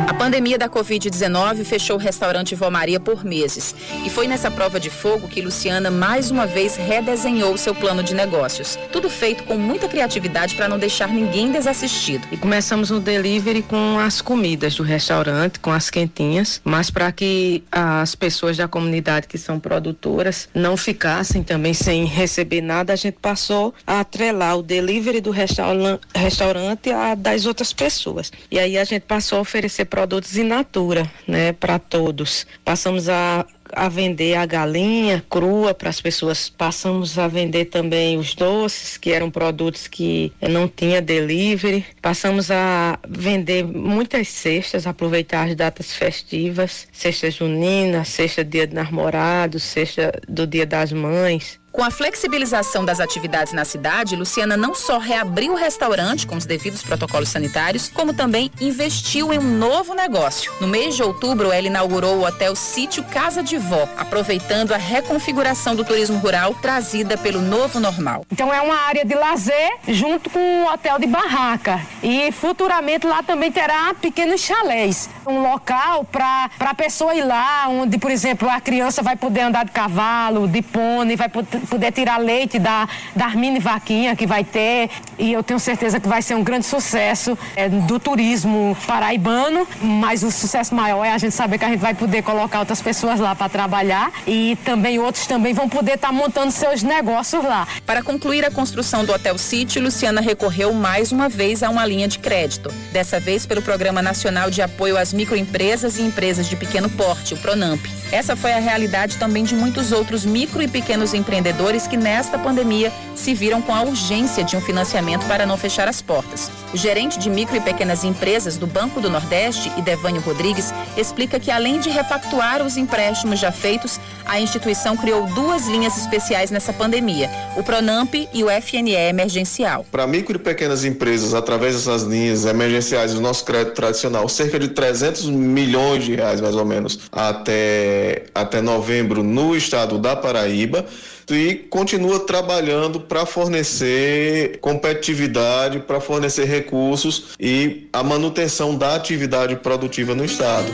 A pandemia da Covid-19 fechou o restaurante Vó Maria por meses. E foi nessa prova de fogo que Luciana mais uma vez redesenhou seu plano de negócios. Tudo feito com muita criatividade para não deixar ninguém desassistido. E começamos no delivery com as comidas do restaurante, com as quentinhas, mas para que as pessoas da comunidade que são produtoras não ficassem também sem receber nada, a gente passou a atrelar o delivery do restaurante a das outras pessoas. E aí a gente passou a oferecer produtos in natura, né, para todos. Passamos a a vender a galinha crua para as pessoas. Passamos a vender também os doces, que eram produtos que não tinha delivery. Passamos a vender muitas cestas, aproveitar as datas festivas, cesta junina, cesta dia do namorado, cesta do dia das mães. Com a flexibilização das atividades na cidade, Luciana não só reabriu o restaurante com os devidos protocolos sanitários, como também investiu em um novo negócio. No mês de outubro, ela inaugurou o hotel Sítio Casa de Vó, aproveitando a reconfiguração do turismo rural trazida pelo novo normal. Então é uma área de lazer junto com um hotel de barraca. E futuramente lá também terá pequenos chalés. Um local para a pessoa ir lá, onde, por exemplo, a criança vai poder andar de cavalo, de pônei, vai poder poder tirar leite da, das mini vaquinha que vai ter. E eu tenho certeza que vai ser um grande sucesso é, do turismo paraibano. Mas o sucesso maior é a gente saber que a gente vai poder colocar outras pessoas lá para trabalhar e também outros também vão poder estar tá montando seus negócios lá. Para concluir a construção do Hotel City, Luciana recorreu mais uma vez a uma linha de crédito. Dessa vez pelo Programa Nacional de Apoio às Microempresas e Empresas de Pequeno Porte, o PRONAMP. Essa foi a realidade também de muitos outros micro e pequenos empreendedores que nesta pandemia se viram com a urgência de um financiamento para não fechar as portas. O gerente de micro e pequenas empresas do Banco do Nordeste, Idevânio Rodrigues, explica que além de repactuar os empréstimos já feitos, a instituição criou duas linhas especiais nessa pandemia, o Pronamp e o FNE emergencial. Para micro e pequenas empresas, através dessas linhas emergenciais, o nosso crédito tradicional, cerca de 300 milhões de reais mais ou menos, até, até novembro no estado da Paraíba e continua trabalhando para fornecer competitividade, para fornecer recursos e a manutenção da atividade produtiva no estado.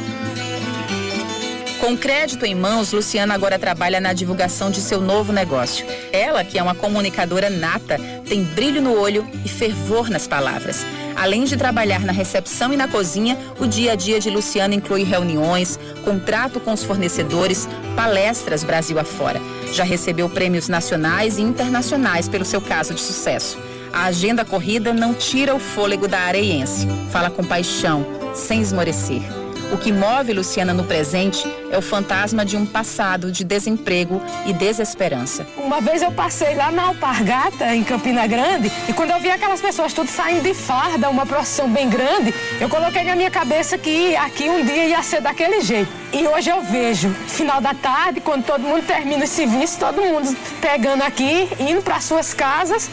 Com crédito em mãos, Luciana agora trabalha na divulgação de seu novo negócio. Ela, que é uma comunicadora nata, tem brilho no olho e fervor nas palavras. Além de trabalhar na recepção e na cozinha, o dia a dia de Luciana inclui reuniões, contrato com os fornecedores, palestras Brasil afora. Já recebeu prêmios nacionais e internacionais pelo seu caso de sucesso. A agenda corrida não tira o fôlego da areiense. Fala com paixão, sem esmorecer. O que move Luciana no presente é o fantasma de um passado de desemprego e desesperança. Uma vez eu passei lá na Alpargata, em Campina Grande, e quando eu vi aquelas pessoas tudo saindo de farda, uma procissão bem grande, eu coloquei na minha cabeça que aqui um dia ia ser daquele jeito. E hoje eu vejo, final da tarde, quando todo mundo termina esse serviço, todo mundo pegando aqui, indo para suas casas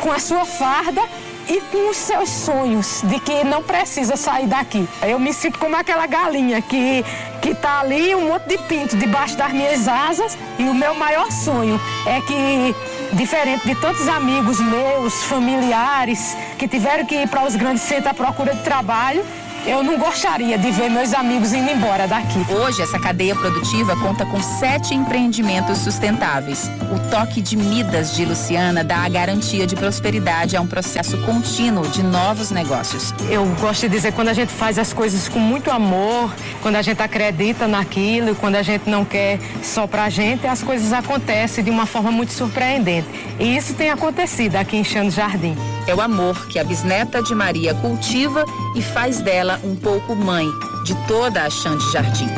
com a sua farda e com os seus sonhos de que não precisa sair daqui. Eu me sinto como aquela galinha que que tá ali um monte de pinto debaixo das minhas asas e o meu maior sonho é que diferente de tantos amigos meus, familiares que tiveram que ir para os grandes centros à procura de trabalho, eu não gostaria de ver meus amigos indo embora daqui. Hoje, essa cadeia produtiva conta com sete empreendimentos sustentáveis. O toque de Midas de Luciana dá a garantia de prosperidade a um processo contínuo de novos negócios. Eu gosto de dizer quando a gente faz as coisas com muito amor, quando a gente acredita naquilo, quando a gente não quer só pra gente, as coisas acontecem de uma forma muito surpreendente. E isso tem acontecido aqui em Chano Jardim. É o amor que a bisneta de Maria cultiva e faz dela um pouco mãe de toda a Xande Jardim.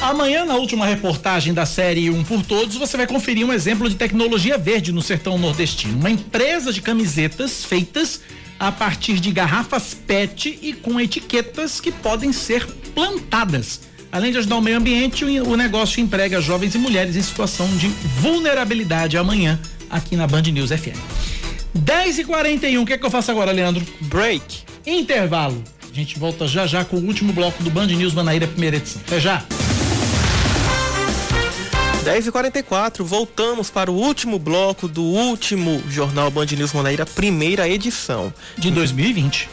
Amanhã, na última reportagem da série Um por Todos, você vai conferir um exemplo de tecnologia verde no sertão nordestino. Uma empresa de camisetas feitas a partir de garrafas PET e com etiquetas que podem ser plantadas. Além de ajudar o meio ambiente, o negócio emprega jovens e mulheres em situação de vulnerabilidade amanhã aqui na Band News FM. 10 e 41 o que é que eu faço agora, Leandro? Break. Intervalo. A gente volta já já com o último bloco do Band News Manaíra, primeira edição. Até já. 10 e 44 voltamos para o último bloco do último Jornal Band News Manaíra, primeira edição. De 2020.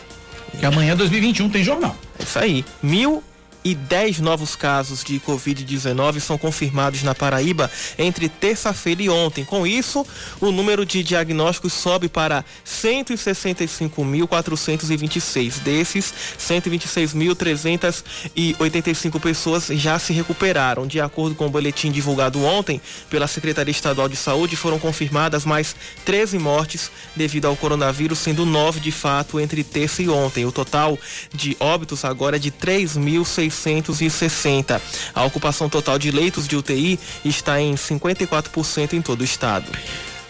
Que amanhã, 2021, tem jornal. É isso aí. Mil e 10 novos casos de Covid-19 são confirmados na Paraíba entre terça-feira e ontem. Com isso, o número de diagnósticos sobe para 165.426. Desses, 126.385 pessoas já se recuperaram. De acordo com o boletim divulgado ontem pela Secretaria Estadual de Saúde, foram confirmadas mais 13 mortes devido ao coronavírus, sendo 9 de fato entre terça e ontem. O total de óbitos agora é de 3.600 660. A ocupação total de leitos de UTI está em 54% em todo o estado.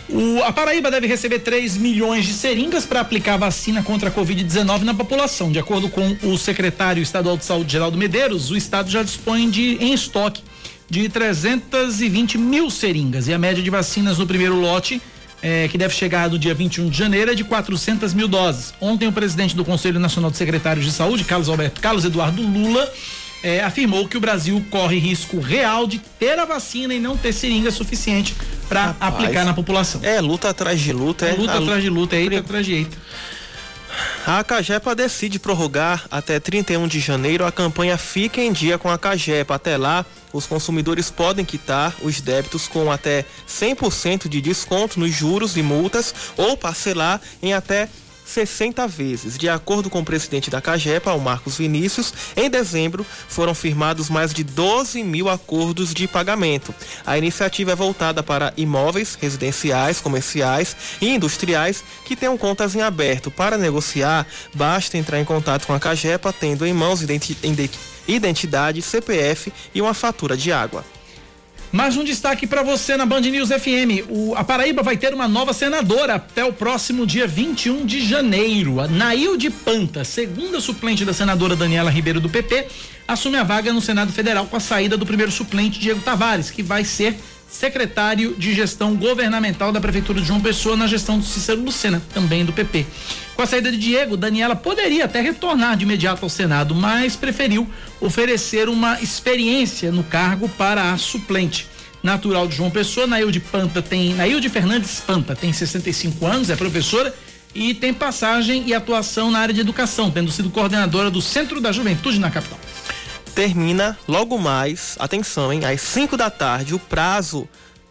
O, a Paraíba deve receber 3 milhões de seringas para aplicar vacina contra a Covid-19 na população. De acordo com o secretário estadual de saúde, Geraldo Medeiros, o estado já dispõe de, em estoque de 320 mil seringas. E a média de vacinas no primeiro lote é, que deve chegar no dia 21 de janeiro, é de 400 mil doses. Ontem, o presidente do Conselho Nacional de Secretários de Saúde, Carlos Alberto Carlos Eduardo Lula, é, afirmou que o Brasil corre risco real de ter a vacina e não ter seringa suficiente para aplicar na população. É luta atrás de luta, é, é luta atrás de luta, é eita atrás de eita. A Cagepa decide prorrogar até 31 de janeiro a campanha Fica em Dia com a Cagepa. Até lá, os consumidores podem quitar os débitos com até 100% de desconto nos juros e multas ou parcelar em até 60 vezes. De acordo com o presidente da Cagepa, o Marcos Vinícius, em dezembro foram firmados mais de 12 mil acordos de pagamento. A iniciativa é voltada para imóveis residenciais, comerciais e industriais que tenham contas em aberto. Para negociar, basta entrar em contato com a Cagepa, tendo em mãos identi identidade, CPF e uma fatura de água. Mais um destaque para você na Band News FM. O, a Paraíba vai ter uma nova senadora até o próximo dia 21 de janeiro. A Nailde Panta, segunda suplente da senadora Daniela Ribeiro do PP, assume a vaga no Senado Federal com a saída do primeiro suplente Diego Tavares, que vai ser secretário de gestão governamental da Prefeitura de João Pessoa na gestão do Cícero Lucena, também do PP. Com a saída de Diego, Daniela poderia até retornar de imediato ao Senado, mas preferiu oferecer uma experiência no cargo para a suplente. Natural de João Pessoa, Nailde Panta tem, Nailde Fernandes Panta tem 65 anos, é professora e tem passagem e atuação na área de educação, tendo sido coordenadora do Centro da Juventude na capital termina logo mais, atenção, hein, às 5 da tarde, o prazo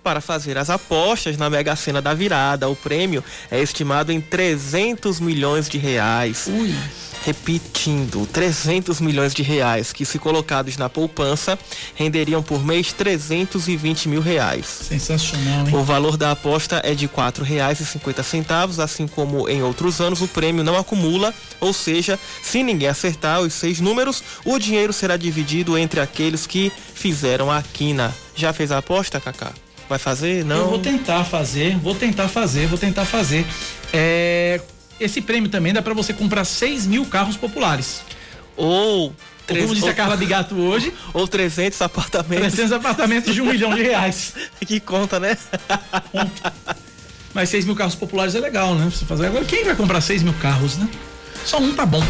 para fazer as apostas na Mega Sena da virada. O prêmio é estimado em 300 milhões de reais. Ui repetindo, 300 milhões de reais que, se colocados na poupança, renderiam por mês 320 mil reais. Sensacional, hein? O valor da aposta é de quatro reais e cinquenta centavos, assim como em outros anos, o prêmio não acumula, ou seja, se ninguém acertar os seis números, o dinheiro será dividido entre aqueles que fizeram a quina. Já fez a aposta, Cacá? Vai fazer? Não? Eu vou tentar fazer, vou tentar fazer, vou tentar fazer. É, esse prêmio também dá para você comprar 6 mil carros populares. Ou Três, como disse ou, a Carla Bigato hoje. [LAUGHS] Ou 300 apartamentos. 300 apartamentos de um milhão de reais. [LAUGHS] que conta, né? Mas 6 mil carros populares é legal, né? Você fazer agora. Quem vai comprar 6 mil carros, né? Só um tá bom.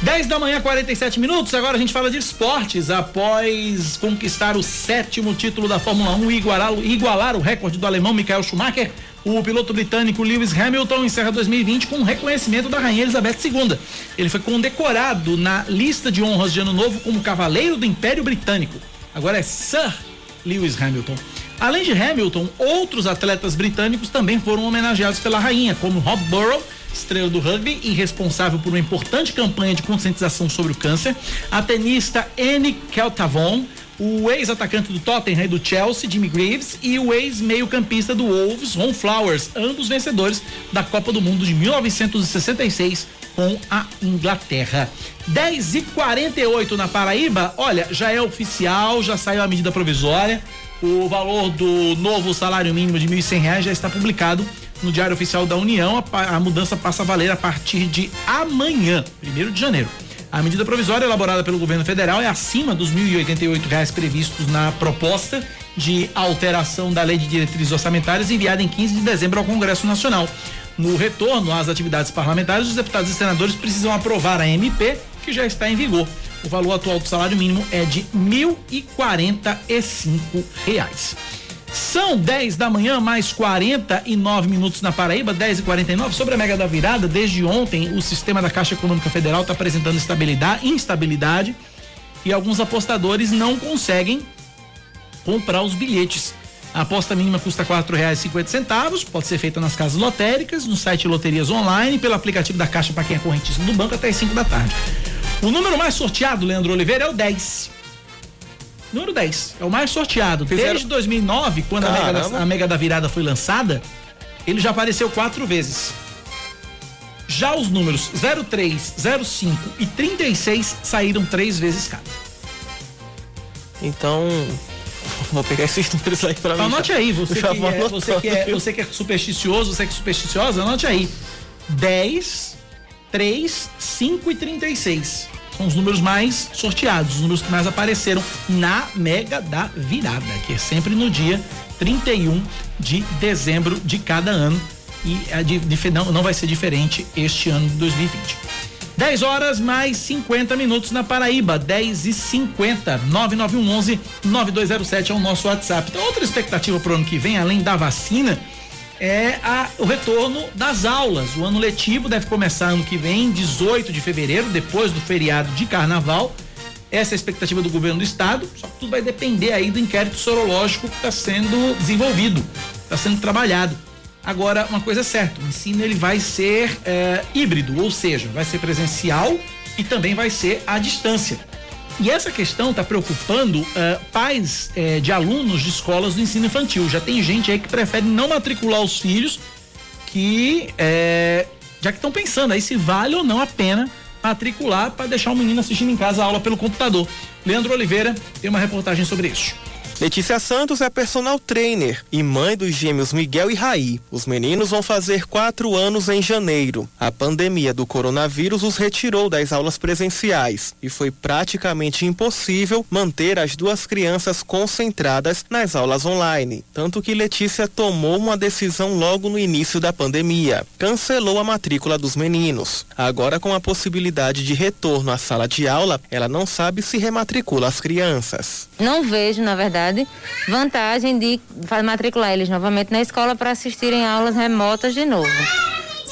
10 da manhã, 47 minutos. Agora a gente fala de esportes. Após conquistar o sétimo título da Fórmula 1 e igualar, igualar o recorde do alemão Michael Schumacher, o piloto britânico Lewis Hamilton encerra 2020 com um reconhecimento da Rainha Elizabeth II. Ele foi condecorado na lista de honras de Ano Novo como Cavaleiro do Império Britânico. Agora é Sir Lewis Hamilton. Além de Hamilton, outros atletas britânicos também foram homenageados pela rainha, como Rob Burrow, estrela do rugby e responsável por uma importante campanha de conscientização sobre o câncer, a tenista Annie Keltavon, o ex-atacante do Tottenham e do Chelsea, Jimmy Greaves, e o ex-meio-campista do Wolves, Ron Flowers, ambos vencedores da Copa do Mundo de 1966 com a Inglaterra. 10 e 48 na Paraíba, olha, já é oficial, já saiu a medida provisória. O valor do novo salário mínimo de R$ 1.100 já está publicado no Diário Oficial da União. A, a mudança passa a valer a partir de amanhã, 1 de janeiro. A medida provisória elaborada pelo governo federal é acima dos R$ 1.088 previstos na proposta de alteração da Lei de Diretrizes Orçamentárias enviada em 15 de dezembro ao Congresso Nacional. No retorno às atividades parlamentares, os deputados e senadores precisam aprovar a MP, que já está em vigor. O valor atual do salário mínimo é de R$ 1.045. São 10 da manhã, mais 49 minutos na Paraíba, 10 e 49 Sobre a Mega da Virada, desde ontem, o sistema da Caixa Econômica Federal está apresentando estabilidade, instabilidade e alguns apostadores não conseguem comprar os bilhetes. A aposta mínima custa cinquenta centavos, pode ser feita nas casas lotéricas, no site Loterias Online, pelo aplicativo da Caixa para quem é correntista do banco até as 5 da tarde. O número mais sorteado, Leandro Oliveira, é o 10. Número 10. É o mais sorteado. Fizeram... Desde 2009, quando a mega, da, a mega, da, Virada foi lançada, ele já apareceu quatro vezes. Já os números 03, 05 e 36 saíram três vezes cada. Então, [LAUGHS] vou pegar esses números aí pra mim. Anote aí, você que, é, você, que é, você que é supersticioso, você que é supersticiosa, anote aí. 10, 3, 5 e 36 são os números mais sorteados, os números que mais apareceram na Mega da Virada, que é sempre no dia 31 de dezembro de cada ano. E a de, não, não vai ser diferente este ano de 2020. 10 horas mais 50 minutos na Paraíba, 10 e 50 99111 9207 é o nosso WhatsApp. Então, outra expectativa para o ano que vem, além da vacina, é a, o retorno das aulas. O ano letivo deve começar ano que vem, 18 de fevereiro, depois do feriado de carnaval. Essa é a expectativa do governo do estado, só que tudo vai depender aí do inquérito sorológico que está sendo desenvolvido, está sendo trabalhado. Agora, uma coisa é certa, o ensino ele vai ser é, híbrido, ou seja, vai ser presencial e também vai ser à distância. E essa questão está preocupando uh, pais uh, de alunos de escolas do ensino infantil. Já tem gente aí que prefere não matricular os filhos, que uh, já que estão pensando aí se vale ou não a pena matricular para deixar o menino assistindo em casa a aula pelo computador. Leandro Oliveira tem uma reportagem sobre isso. Letícia Santos é personal trainer e mãe dos gêmeos Miguel e Raí. Os meninos vão fazer quatro anos em janeiro. A pandemia do coronavírus os retirou das aulas presenciais e foi praticamente impossível manter as duas crianças concentradas nas aulas online. Tanto que Letícia tomou uma decisão logo no início da pandemia. Cancelou a matrícula dos meninos. Agora, com a possibilidade de retorno à sala de aula, ela não sabe se rematricula as crianças. Não vejo, na verdade vantagem de matricular eles novamente na escola para assistirem aulas remotas de novo.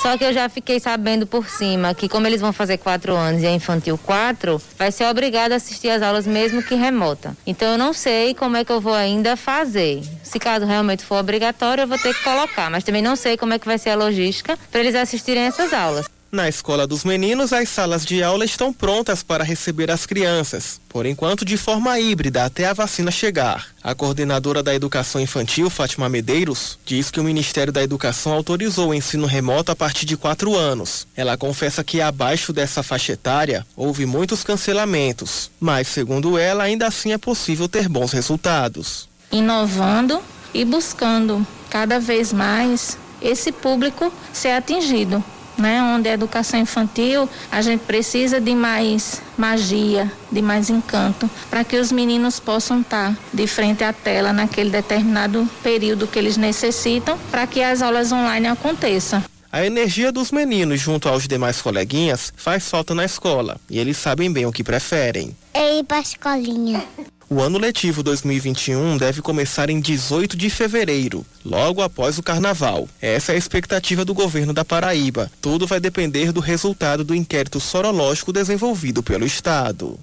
Só que eu já fiquei sabendo por cima que como eles vão fazer quatro anos e é infantil quatro, vai ser obrigado a assistir as aulas mesmo que remota. Então eu não sei como é que eu vou ainda fazer. Se caso realmente for obrigatório, eu vou ter que colocar, mas também não sei como é que vai ser a logística para eles assistirem essas aulas. Na escola dos meninos, as salas de aula estão prontas para receber as crianças, por enquanto de forma híbrida até a vacina chegar. A coordenadora da Educação Infantil, Fátima Medeiros, diz que o Ministério da Educação autorizou o ensino remoto a partir de quatro anos. Ela confessa que abaixo dessa faixa etária houve muitos cancelamentos, mas, segundo ela, ainda assim é possível ter bons resultados. Inovando e buscando cada vez mais esse público ser atingido né, onde a educação infantil a gente precisa de mais magia, de mais encanto, para que os meninos possam estar de frente à tela naquele determinado período que eles necessitam, para que as aulas online aconteçam. A energia dos meninos junto aos demais coleguinhas faz falta na escola e eles sabem bem o que preferem. É ir para a escolinha. O ano letivo 2021 deve começar em 18 de fevereiro, logo após o carnaval. Essa é a expectativa do governo da Paraíba. Tudo vai depender do resultado do inquérito sorológico desenvolvido pelo Estado.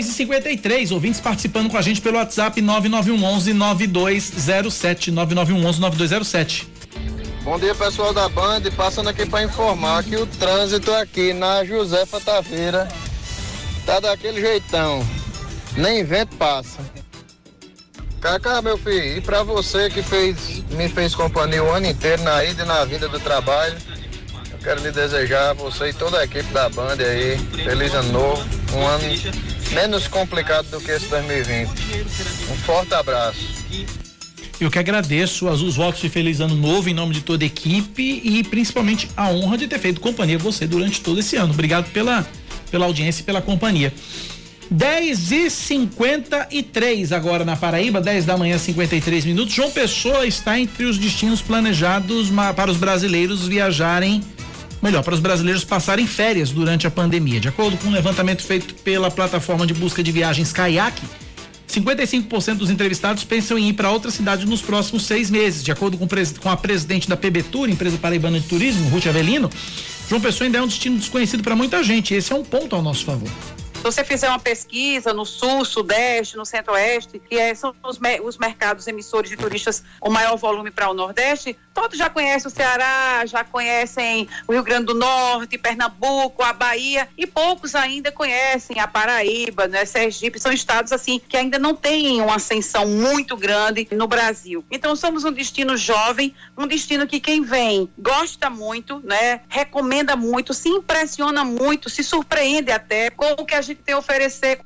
E cinquenta e três, ouvintes participando com a gente pelo WhatsApp 9911 9207 9911 9207. Bom dia, pessoal da Band. Passando aqui para informar que o trânsito aqui na Josefa Taveira tá daquele jeitão. Nem vento passa. Cacá, meu filho, e para você que fez, me fez companhia o ano inteiro na ida e na vinda do trabalho, eu quero lhe desejar você e toda a equipe da Band aí, feliz ano novo, um ano menos complicado do que esse 2020. Um forte abraço. Eu que agradeço as, os votos de feliz ano novo em nome de toda a equipe e principalmente a honra de ter feito companhia a você durante todo esse ano. Obrigado pela, pela audiência e pela companhia. 10 e 53 agora na Paraíba, 10 da manhã, 53 minutos. João Pessoa está entre os destinos planejados para os brasileiros viajarem, melhor, para os brasileiros passarem férias durante a pandemia. De acordo com um levantamento feito pela plataforma de busca de viagens Kayak, 55% dos entrevistados pensam em ir para outra cidade nos próximos seis meses. De acordo com, com a presidente da PB Tour, empresa paraibana de turismo, Ruth Avelino, João Pessoa ainda é um destino desconhecido para muita gente. Esse é um ponto ao nosso favor. Se você fizer uma pesquisa no sul, sudeste, no centro-oeste, que é, são os, os, mercados emissores de turistas com maior volume para o Nordeste, todos já conhecem o Ceará, já conhecem o Rio Grande do Norte, Pernambuco, a Bahia, e poucos ainda conhecem a Paraíba, né, Sergipe, são estados assim que ainda não têm uma ascensão muito grande no Brasil. Então somos um destino jovem, um destino que quem vem gosta muito, né, recomenda muito, se impressiona muito, se surpreende até com o que a gente tem a oferecer.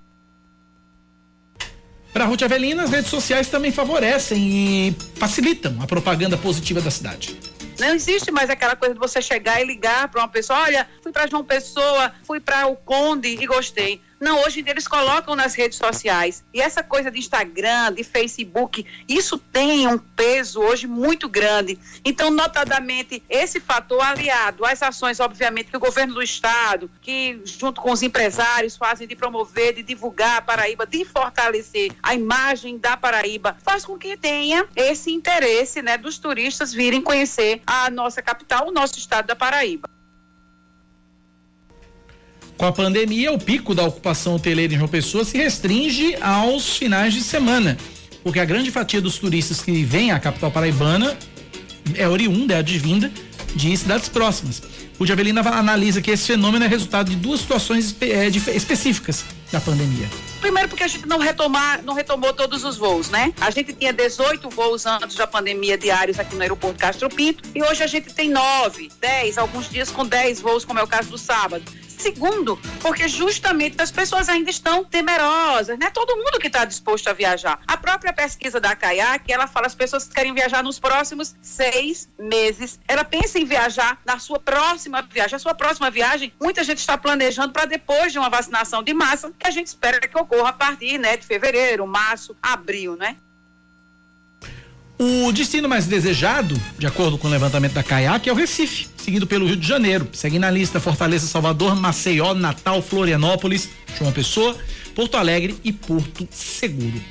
Para Ruth Avelina, as redes sociais também favorecem e facilitam a propaganda positiva da cidade. Não existe mais aquela coisa de você chegar e ligar para uma pessoa, olha, fui para João Pessoa, fui para o Conde e gostei. Não, hoje em dia eles colocam nas redes sociais. E essa coisa de Instagram, de Facebook, isso tem um peso hoje muito grande. Então, notadamente, esse fator aliado às ações, obviamente, que o governo do estado, que junto com os empresários fazem de promover, de divulgar a Paraíba, de fortalecer a imagem da Paraíba, faz com que tenha esse interesse, né, dos turistas virem conhecer a nossa capital, o nosso estado da Paraíba. Com a pandemia, o pico da ocupação hoteleira em João Pessoa se restringe aos finais de semana, porque a grande fatia dos turistas que vêm à capital paraibana é oriunda, é advinda de cidades próximas. O Javelina analisa que esse fenômeno é resultado de duas situações é, específicas da pandemia. Primeiro porque a gente não retomar, não retomou todos os voos, né? A gente tinha 18 voos antes da pandemia diários aqui no aeroporto Castro Pinto e hoje a gente tem 9, 10, alguns dias com 10 voos, como é o caso do sábado. Segundo, porque justamente as pessoas ainda estão temerosas, né? Todo mundo que está disposto a viajar. A própria pesquisa da CAIAC, ela fala as pessoas que querem viajar nos próximos seis meses. Ela pensa em viajar na sua próxima viagem. A sua próxima viagem, muita gente está planejando para depois de uma vacinação de massa, que a gente espera que ocorra a partir né, de fevereiro, março, abril, né? O destino mais desejado, de acordo com o levantamento da CAIAC, é o Recife, seguido pelo Rio de Janeiro. Segue na lista Fortaleza, Salvador, Maceió, Natal, Florianópolis, João Pessoa, Porto Alegre e Porto Seguro.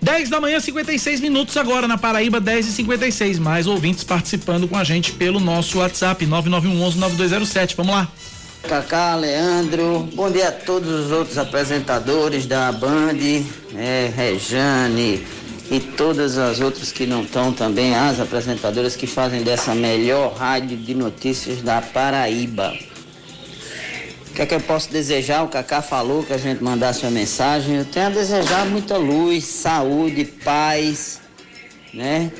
10 da manhã, 56 minutos agora na Paraíba, 10 e 56 Mais ouvintes participando com a gente pelo nosso WhatsApp, 9911-9207. Vamos lá. Cacá, Leandro, bom dia a todos os outros apresentadores da Band, é, Rejane, e todas as outras que não estão também, as apresentadoras que fazem dessa melhor rádio de notícias da Paraíba. O que é que eu posso desejar? O Cacá falou que a gente mandasse uma mensagem. Eu tenho a desejar muita luz, saúde, paz, né?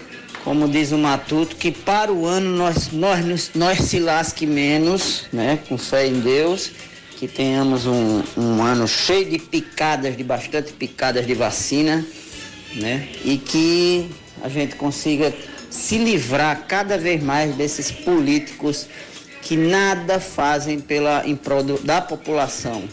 Como diz o Matuto, que para o ano nós, nós, nós se lasque menos, né? Com fé em Deus. Que tenhamos um, um ano cheio de picadas, de bastante picadas de vacina né? E que a gente consiga se livrar cada vez mais desses políticos que nada fazem pela em prol da população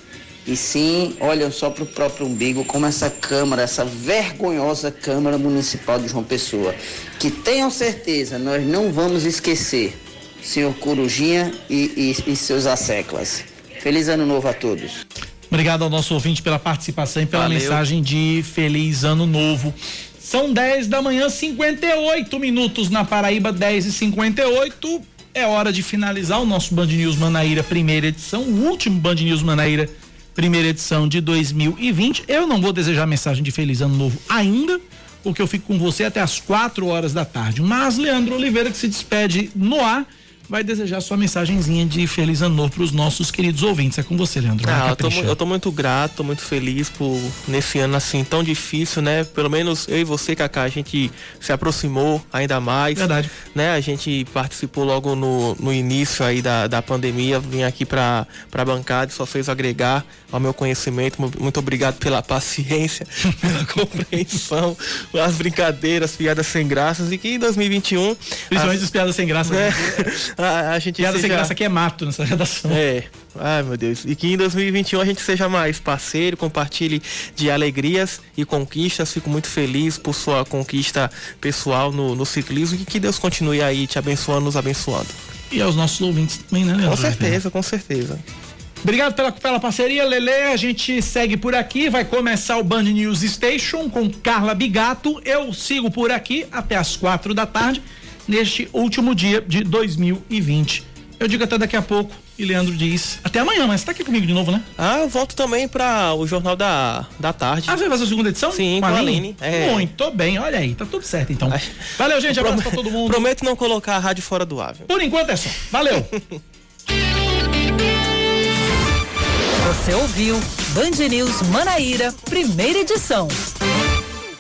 e sim olham só para o próprio umbigo, como essa Câmara, essa vergonhosa Câmara Municipal de João Pessoa. Que tenham certeza, nós não vamos esquecer, senhor Corujinha e, e, e seus asseclas. Feliz ano novo a todos. Obrigado ao nosso ouvinte pela participação e pela Valeu. mensagem de feliz ano novo. São 10 da manhã, 58 minutos na Paraíba, 10 e 58 É hora de finalizar o nosso Band News Manaíra, primeira edição, o último Band News Manaíra, primeira edição de 2020. Eu não vou desejar mensagem de feliz ano novo ainda, porque eu fico com você até as 4 horas da tarde. Mas Leandro Oliveira, que se despede no ar vai desejar sua mensagenzinha de feliz ano novo para os nossos queridos ouvintes. É com você, Leandro. Ah, eu, tô, eu tô muito grato, tô muito feliz por nesse ano assim tão difícil, né? Pelo menos eu e você, Cacá, a gente se aproximou ainda mais. Verdade. Né? A gente participou logo no, no início aí da, da pandemia, vim aqui para a bancada e só fez agregar ao meu conhecimento. Muito obrigado pela paciência, [LAUGHS] pela compreensão, as brincadeiras, piadas sem graças e que em 2021. Principalmente as, as piadas sem graça. Né? [LAUGHS] a, a gente Piada seja... sem graça aqui é mato nessa redação. É. Ai, meu Deus. E que em 2021 a gente seja mais parceiro, compartilhe de alegrias e conquistas. Fico muito feliz por sua conquista pessoal no, no ciclismo e que Deus continue aí te abençoando, nos abençoando. E aos nossos ouvintes também, né, Leandro? Com certeza, com certeza. Obrigado pela, pela parceria, Lele. A gente segue por aqui. Vai começar o Band News Station com Carla Bigato. Eu sigo por aqui até as quatro da tarde neste último dia de 2020. Eu digo até daqui a pouco e Leandro diz até amanhã, mas você tá aqui comigo de novo, né? Ah, eu volto também para o Jornal da, da Tarde. Ah, você vai fazer a segunda edição? Sim, com a Aline. Aline. É. Muito bem, olha aí, tá tudo certo então. Valeu, gente, abraço pra todo mundo. Prometo não colocar a rádio fora do ar. Viu? Por enquanto é só. Valeu. Você ouviu Band News Manaíra, primeira edição.